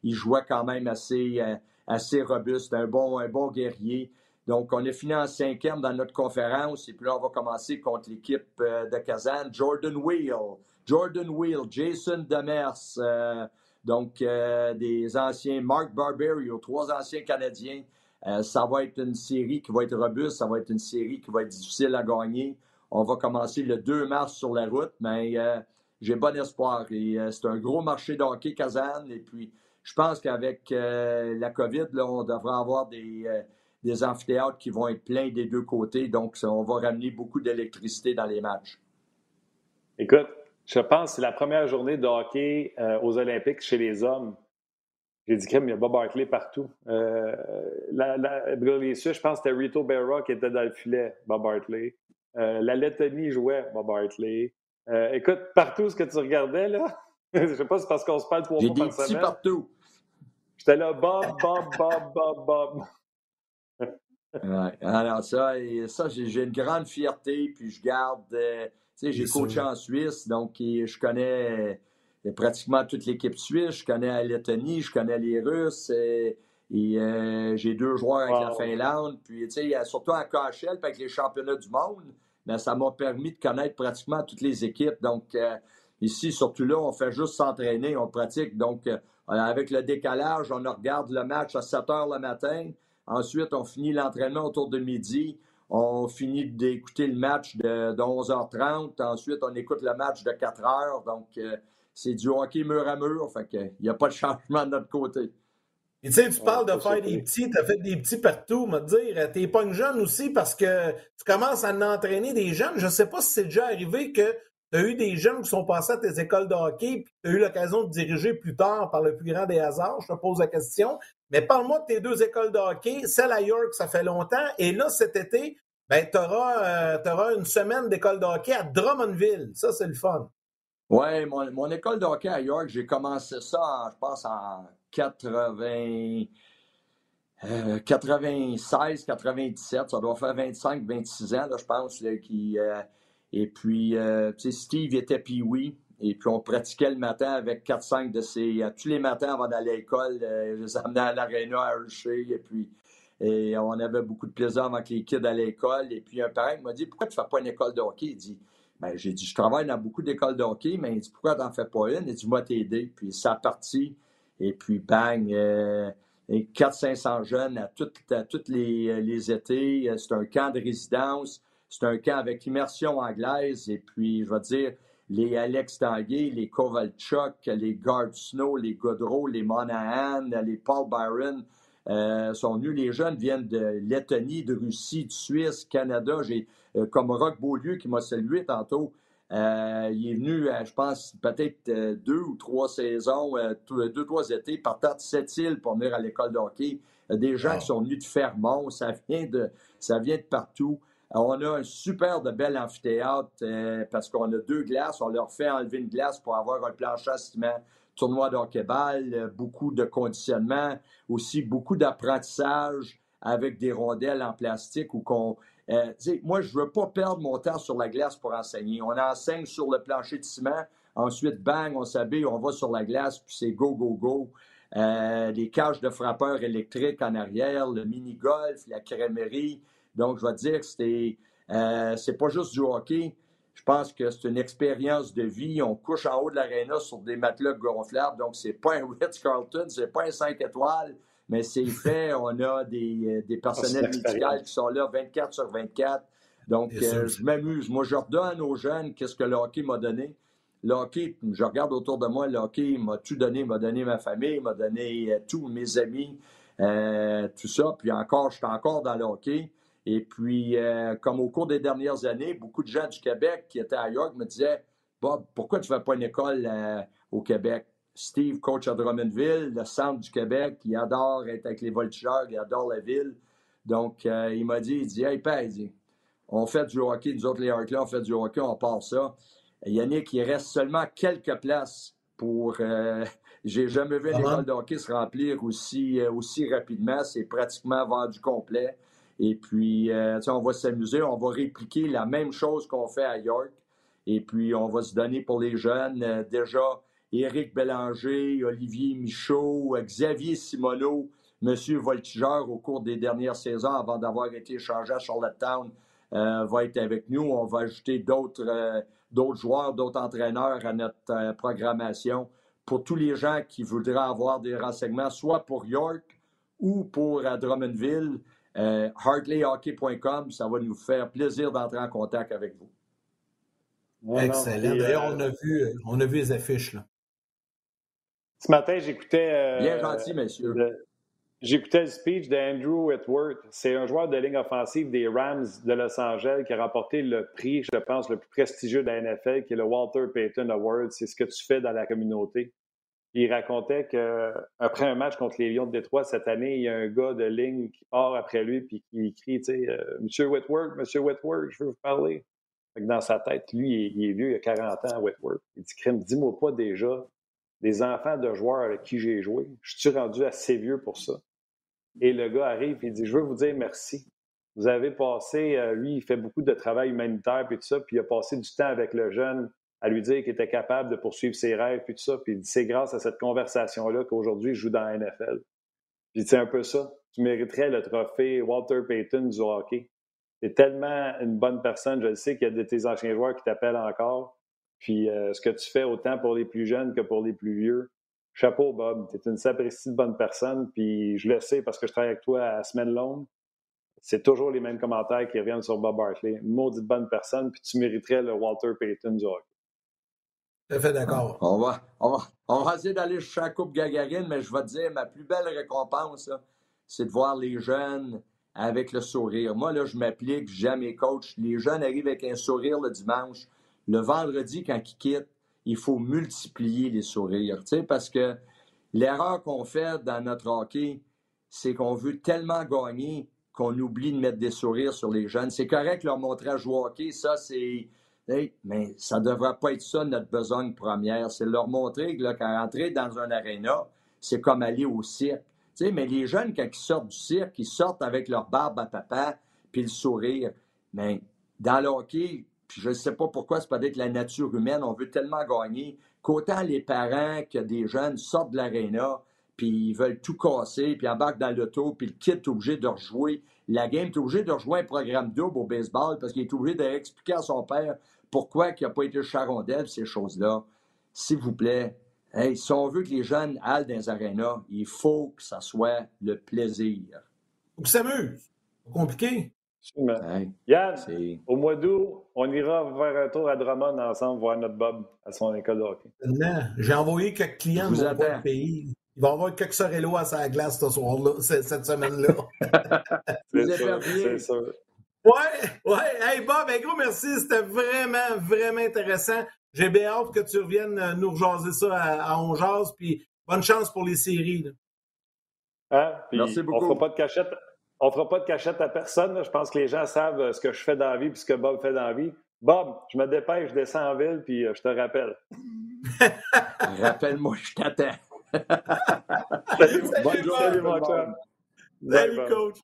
il jouait quand même assez assez robuste, un bon, un bon guerrier. Donc, on est fini en cinquième dans notre conférence et puis là, on va commencer contre l'équipe euh, de Kazan. Jordan Wheel, Jordan Wheel, Jason Demers, euh, donc euh, des anciens, Mark Barberio, trois anciens Canadiens. ça va être une série qui va être robuste, ça va être une série qui va être difficile à gagner. On va commencer le 2 mars sur la route, mais j'ai bon espoir. c'est un gros marché de hockey, Kazan, et puis je pense qu'avec euh, la COVID, on devrait avoir euh, des, amphithéâtres qui vont être pleins des deux côtés. Donc, on va ramener beaucoup d'électricité dans les matchs. Écoute, je pense que c'est la première journée de hockey euh, aux Olympiques chez les hommes. J'ai dit qu'il il y a Bob Hartley partout. La, les Suisses, je pense que c'était Rito Berra qui était dans le filet, Bob Hartley. la Lettonie jouait Bob Hartley. écoute, partout ce que tu regardais, là, je ne sais pas si c'est parce qu'on se parle trois fois par semaine. J'ai des partout. J'étais là, Bob, Bob, Bob, Bob, Bob. ouais. Alors, ça, et ça j'ai une grande fierté, puis je garde. Euh, tu sais, j'ai coaché en Suisse, donc je connais euh, pratiquement toute l'équipe suisse. Je connais la Lettonie, je connais les Russes. Et, euh, j'ai deux joueurs avec la Finlande. Puis, tu sais, surtout en KHL, avec les championnats du monde, mais ça m'a permis de connaître pratiquement toutes les équipes. Donc, ici, surtout là, on fait juste s'entraîner, on pratique. Donc, euh, avec le décalage, on regarde le match à 7 heures le matin. Ensuite, on finit l'entraînement autour de midi. On finit d'écouter le match de, 11h30. Ensuite, on écoute le match de 4 heures. Donc, euh, c'est du hockey mur à mur. Fait il n'y a pas de changement de notre côté. Et tu sais, tu parles de faire des petits, tu as fait des petits partout, me dire, t'es pas une jeune aussi parce que tu commences à entraîner des jeunes. Je ne sais pas si c'est déjà arrivé que tu as eu des jeunes qui sont passés à tes écoles de hockey, puis tu as eu l'occasion de diriger plus tard par le plus grand des hasards. Je te pose la question. Mais parle-moi de tes deux écoles de hockey. Celle à York, ça fait longtemps. Et là, cet été, ben, tu auras, euh, une semaine d'école de hockey à Drummondville. Ça, c'est le fun. Oui, mon, école de hockey à York, j'ai commencé ça, je pense, en 80. 96, 97, ça doit faire 25, 26 ans, je pense, qui, euh, et puis, euh, Steve était puis oui. Et puis, on pratiquait le matin avec 4-5 de ses. Euh, tous les matins avant d'aller à l'école, euh, je les amenais à l'aréna à Hershey. Et puis, on avait beaucoup de plaisir avec les kids à l'école. Et puis, un parent m'a dit Pourquoi tu ne fais pas une école de hockey Il dit ben, J'ai dit Je travaille dans beaucoup d'écoles de hockey, mais il dit Pourquoi tu n'en fais pas une Il dit Moi, t'aider. Puis, ça a parti. Et puis, bang et 400-500 jeunes à, toutes à tous les, les étés. C'est un camp de résidence. C'est un camp avec immersion anglaise. Et puis, je vais dire, les Alex Tanguay, les Kovalchuk, les Guard Snow, les Godreau, les Monahan, les Paul Byron euh, sont venus. Les jeunes viennent de Lettonie, de Russie, de Suisse, Canada. J'ai euh, comme Rock Beaulieu qui m'a salué tantôt. Euh, il est venu, je pense, peut-être deux ou trois saisons, deux, trois étés, partant de cette île pour venir à l'école de hockey. Des gens qui sont venus de Fermont, ça vient de, ça vient de partout. On a un super de bel amphithéâtre euh, parce qu'on a deux glaces. On leur fait enlever une glace pour avoir un plancher à ciment, tournoi de hockey-ball, euh, beaucoup de conditionnement, aussi beaucoup d'apprentissage avec des rondelles en plastique ou qu'on. Euh, moi, je ne veux pas perdre mon temps sur la glace pour enseigner. On enseigne sur le plancher de ciment. Ensuite, bang, on s'habille, on va sur la glace, puis c'est go, go, go. les cages de frappeurs électriques en arrière, le mini-golf, la crèmerie. Donc, je vais te dire que c'était, euh, c'est pas juste du hockey. Je pense que c'est une expérience de vie. On couche en haut de l'aréna sur des matelas gonflables. Donc, c'est pas un Ritz-Carlton, c'est pas un 5 étoiles, mais c'est fait. On a des, euh, des personnels médicaux qui sont là 24 sur 24. Donc, euh, je m'amuse. Moi, je redonne aux jeunes qu'est-ce que le hockey m'a donné. le hockey, je regarde autour de moi, le hockey m'a tout donné, m'a donné ma famille, m'a donné euh, tous mes amis, euh, tout ça. Puis encore, je suis encore dans le hockey. Et puis, euh, comme au cours des dernières années, beaucoup de gens du Québec qui étaient à York me disaient Bob, pourquoi tu ne fais pas une école au Québec Steve, coach à Drummondville, le centre du Québec, il adore être avec les voltigeurs, il adore la ville. Donc, il m'a dit, il dit, hey, père, il dit, on fait du hockey, nous autres, les Harkley, on fait du hockey, on part ça. Yannick, il reste seulement quelques places pour. Euh, j'ai jamais vu une école de hockey se remplir aussi, euh, aussi rapidement. C'est pratiquement vendu complet. Et puis, euh, on va s'amuser. On va répliquer la même chose qu'on fait à York. Et puis, on va se donner pour les jeunes. déjà, Éric Bélanger, Olivier Michaud, Xavier Simoneau, Monsieur Voltigeur, au cours des dernières saisons, avant d'avoir été échangé à Charlottetown, va être avec nous. On va ajouter d'autres joueurs, d'autres entraîneurs à notre euh, programmation. Pour tous les gens qui voudraient avoir des renseignements, soit pour York ou pour euh, Drummondville, euh, hartleyhockey.com, ça va nous faire plaisir d'entrer en contact avec vous. Excellent. D'ailleurs, on, a vu, on a vu les affiches. Là. Ce matin, j'écoutais. Bien gentil, messieurs. J'écoutais le speech d'Andrew Whitworth. C'est un joueur de ligne offensive des Rams de Los Angeles qui a remporté le prix, je pense, le plus prestigieux de la NFL, qui est le Walter Payton Award. C'est ce que tu fais dans la communauté. Il racontait qu'après un match contre les Lions de Détroit cette année, il y a un gars de ligne qui part après lui puis qui crie, tu sais, euh, Monsieur Whitworth, Monsieur Whitworth, je veux vous parler. dans sa tête, lui, il est, vieux, il a 40 ans, Whitworth. Il dit, crime, dis-moi pas déjà des enfants de joueurs avec qui j'ai joué. Je suis rendu assez vieux pour ça. Et le gars arrive et il dit Je veux vous dire merci. Vous avez passé, euh, lui, il fait beaucoup de travail humanitaire puis tout ça, puis il a passé du temps avec le jeune à lui dire qu'il était capable de poursuivre ses rêves puis tout ça. Puis C'est grâce à cette conversation-là qu'aujourd'hui je joue dans la NFL. Puis c'est un peu ça. Tu mériterais le trophée Walter Payton du hockey. Tu es tellement une bonne personne. Je le sais qu'il y a de tes anciens joueurs qui t'appellent encore. Puis euh, ce que tu fais autant pour les plus jeunes que pour les plus vieux, chapeau, Bob. Tu es une sapristi de bonne personne, puis je le sais parce que je travaille avec toi à semaine longue. C'est toujours les mêmes commentaires qui reviennent sur Bob Barkley. Maudite bonne personne, puis tu mériterais le Walter Payton du hockey. On va, on, va, on essayer d'aller chercher la Coupe Gagarine, mais je vais te dire, ma plus belle récompense, c'est de voir les jeunes avec le sourire. Moi, là, je m'applique, j'aime mes coachs. Les jeunes arrivent avec un sourire le dimanche. Le vendredi, quand ils quittent, il faut multiplier les sourires. Parce que l'erreur qu'on fait dans notre hockey, c'est qu'on veut tellement gagner qu'on oublie de mettre des sourires sur les jeunes. C'est correct leur montrer à jouer au hockey, ça c'est. Mais ça ne devrait pas être ça notre besogne première. C'est leur montrer que rentrer dans un aréna, c'est comme aller au cirque. mais les jeunes, quand ils sortent du cirque, ils sortent avec leur barbe à papa puis le sourire. Mais dans le hockey, puis je ne sais pas pourquoi, c'est peut-être la nature humaine, on veut tellement gagner qu'autant les parents que des jeunes sortent de l'aréna, puis ils veulent tout casser, puis embarquent dans l'auto, puis le kid est obligé de rejouer la game, est obligé de rejouer un programme double au baseball parce qu'il est obligé d'expliquer à son père pourquoi il n'a pas été charondel, ces choses-là? S'il vous plaît, si on veut que les jeunes aillent dans les arénas, il faut que ça soit le plaisir. Faut qu'ils s'amusent. Compliqué. Yann, au mois d'août, on ira faire un tour à Drummond ensemble voir notre Bob à son école de hockey. J'ai envoyé quelques clients dans le pays. Il va y avoir quelques sorello à sa glace ce soir-là, cette semaine-là. c'est ça. Ouais, ouais. Hey Bob, un gros merci. C'était vraiment, vraiment intéressant. J'ai bien hâte que tu reviennes euh, nous rejaser ça à, à Puis bonne chance pour les séries. Hein? merci beaucoup. On ne fera pas de cachette on fera pas de cachette à personne. Je pense que les gens savent euh, ce que je fais dans la vie et ce que Bob fait dans la vie. Bob, je me dépêche, je descends en ville puis euh, je te rappelle. Rappelle-moi, je t'attends. salut, salut, mon Salut, coach.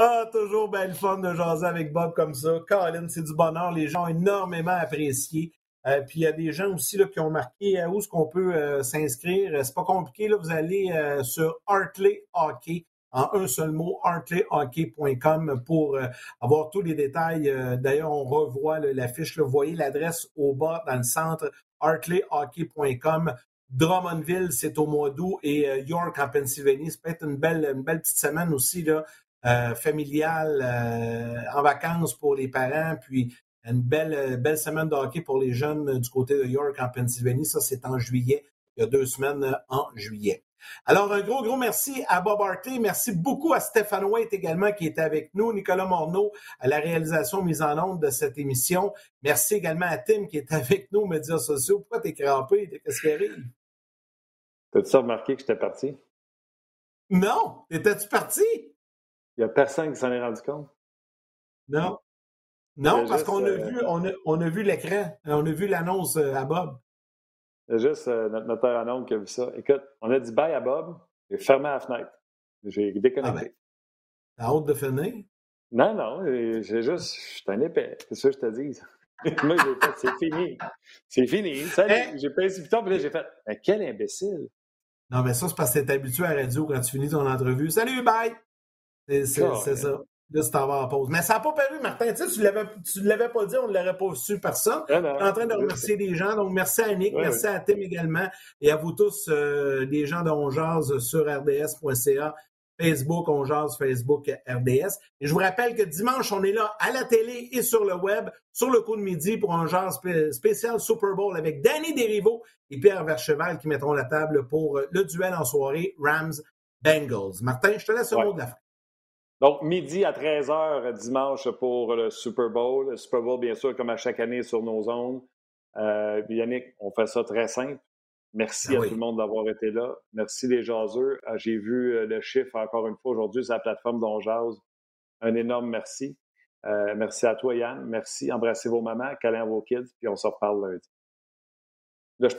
Ah, toujours bien le fun de jaser avec Bob comme ça. Colin, c'est du bonheur. Les gens ont énormément apprécié. Euh, puis il y a des gens aussi là, qui ont marqué où est-ce qu'on peut s'inscrire. C'est pas compliqué. Là, vous allez sur Hartley Hockey en un seul mot, hartleyhockey.com pour euh, avoir tous les détails. Euh, d'ailleurs, on revoit l'affiche. Vous voyez l'adresse au bas dans le centre, hartleyhockey.com. Drummondville, c'est au mois d'août et euh, York en Pennsylvanie. C'est peut-être une belle, une belle petite semaine aussi là, familiale en vacances pour les parents. Puis une belle, belle semaine de hockey pour les jeunes du côté de York en Pennsylvanie. Ça, c'est en juillet, il y a deux semaines en juillet. Alors, un gros, gros merci à Bob Hartley. Merci beaucoup à Stéphane White également qui était avec nous, Nicolas Morneau à la réalisation mise en onde de cette émission. Merci également à Tim qui est avec nous aux médias sociaux. Pourquoi t'es crampé? Qu'est-ce qui arrive? T'as-tu remarqué que j'étais parti? Non! Étais-tu parti? Il n'y a personne qui s'en est rendu compte? Non. Non, parce qu'on a, vu, on a, on a vu l'écran. On a vu l'annonce euh, à Bob. C'est juste euh, notre notaire en qui a vu ça. Écoute, on a dit bye à Bob, j'ai fermé la fenêtre. J'ai déconnecté. Ah ben, hâte de finir? Non, non, j'ai juste, je suis un épais, c'est ça que je te dis? Moi, j'ai fait, c'est fini. C'est fini. Hein? J'ai pas puis là, j'ai fait, mais quel imbécile. Non, mais ça, c'est parce que t'es habitué à la radio quand tu finis ton entrevue. Salut, bye! C'est ça. Là, c'est en pause. Mais ça n'a pas paru, Martin. Tu tu ne l'avais pas dit, on ne l'aurait pas su personne. Ah on est en train de remercier les gens. Donc, merci à Nick, merci à Tim également. Et à vous tous, euh, les gens de On sur rds.ca. Facebook, on Facebook RDS. Et je vous rappelle que dimanche, on est là à la télé et sur le web, sur le coup de midi pour un genre spécial Super Bowl avec Danny Derivo et Pierre Vercheval qui mettront la table pour le duel en soirée Rams-Bengals. Martin, je te laisse le mot de la fin. Donc, midi à 13h dimanche pour le Super Bowl. Le Super Bowl, bien sûr, comme à chaque année sur nos ondes. Euh, Yannick, on fait ça très simple. Merci ah à tout le monde d'avoir été là. Merci les jaseux. Ah, j'ai vu euh, le chiffre encore une fois aujourd'hui sur la plateforme dont Un énorme merci. Euh, merci à toi, Yann. Merci. Embrassez vos mamans, câlin vos kids, puis on se reparle lundi.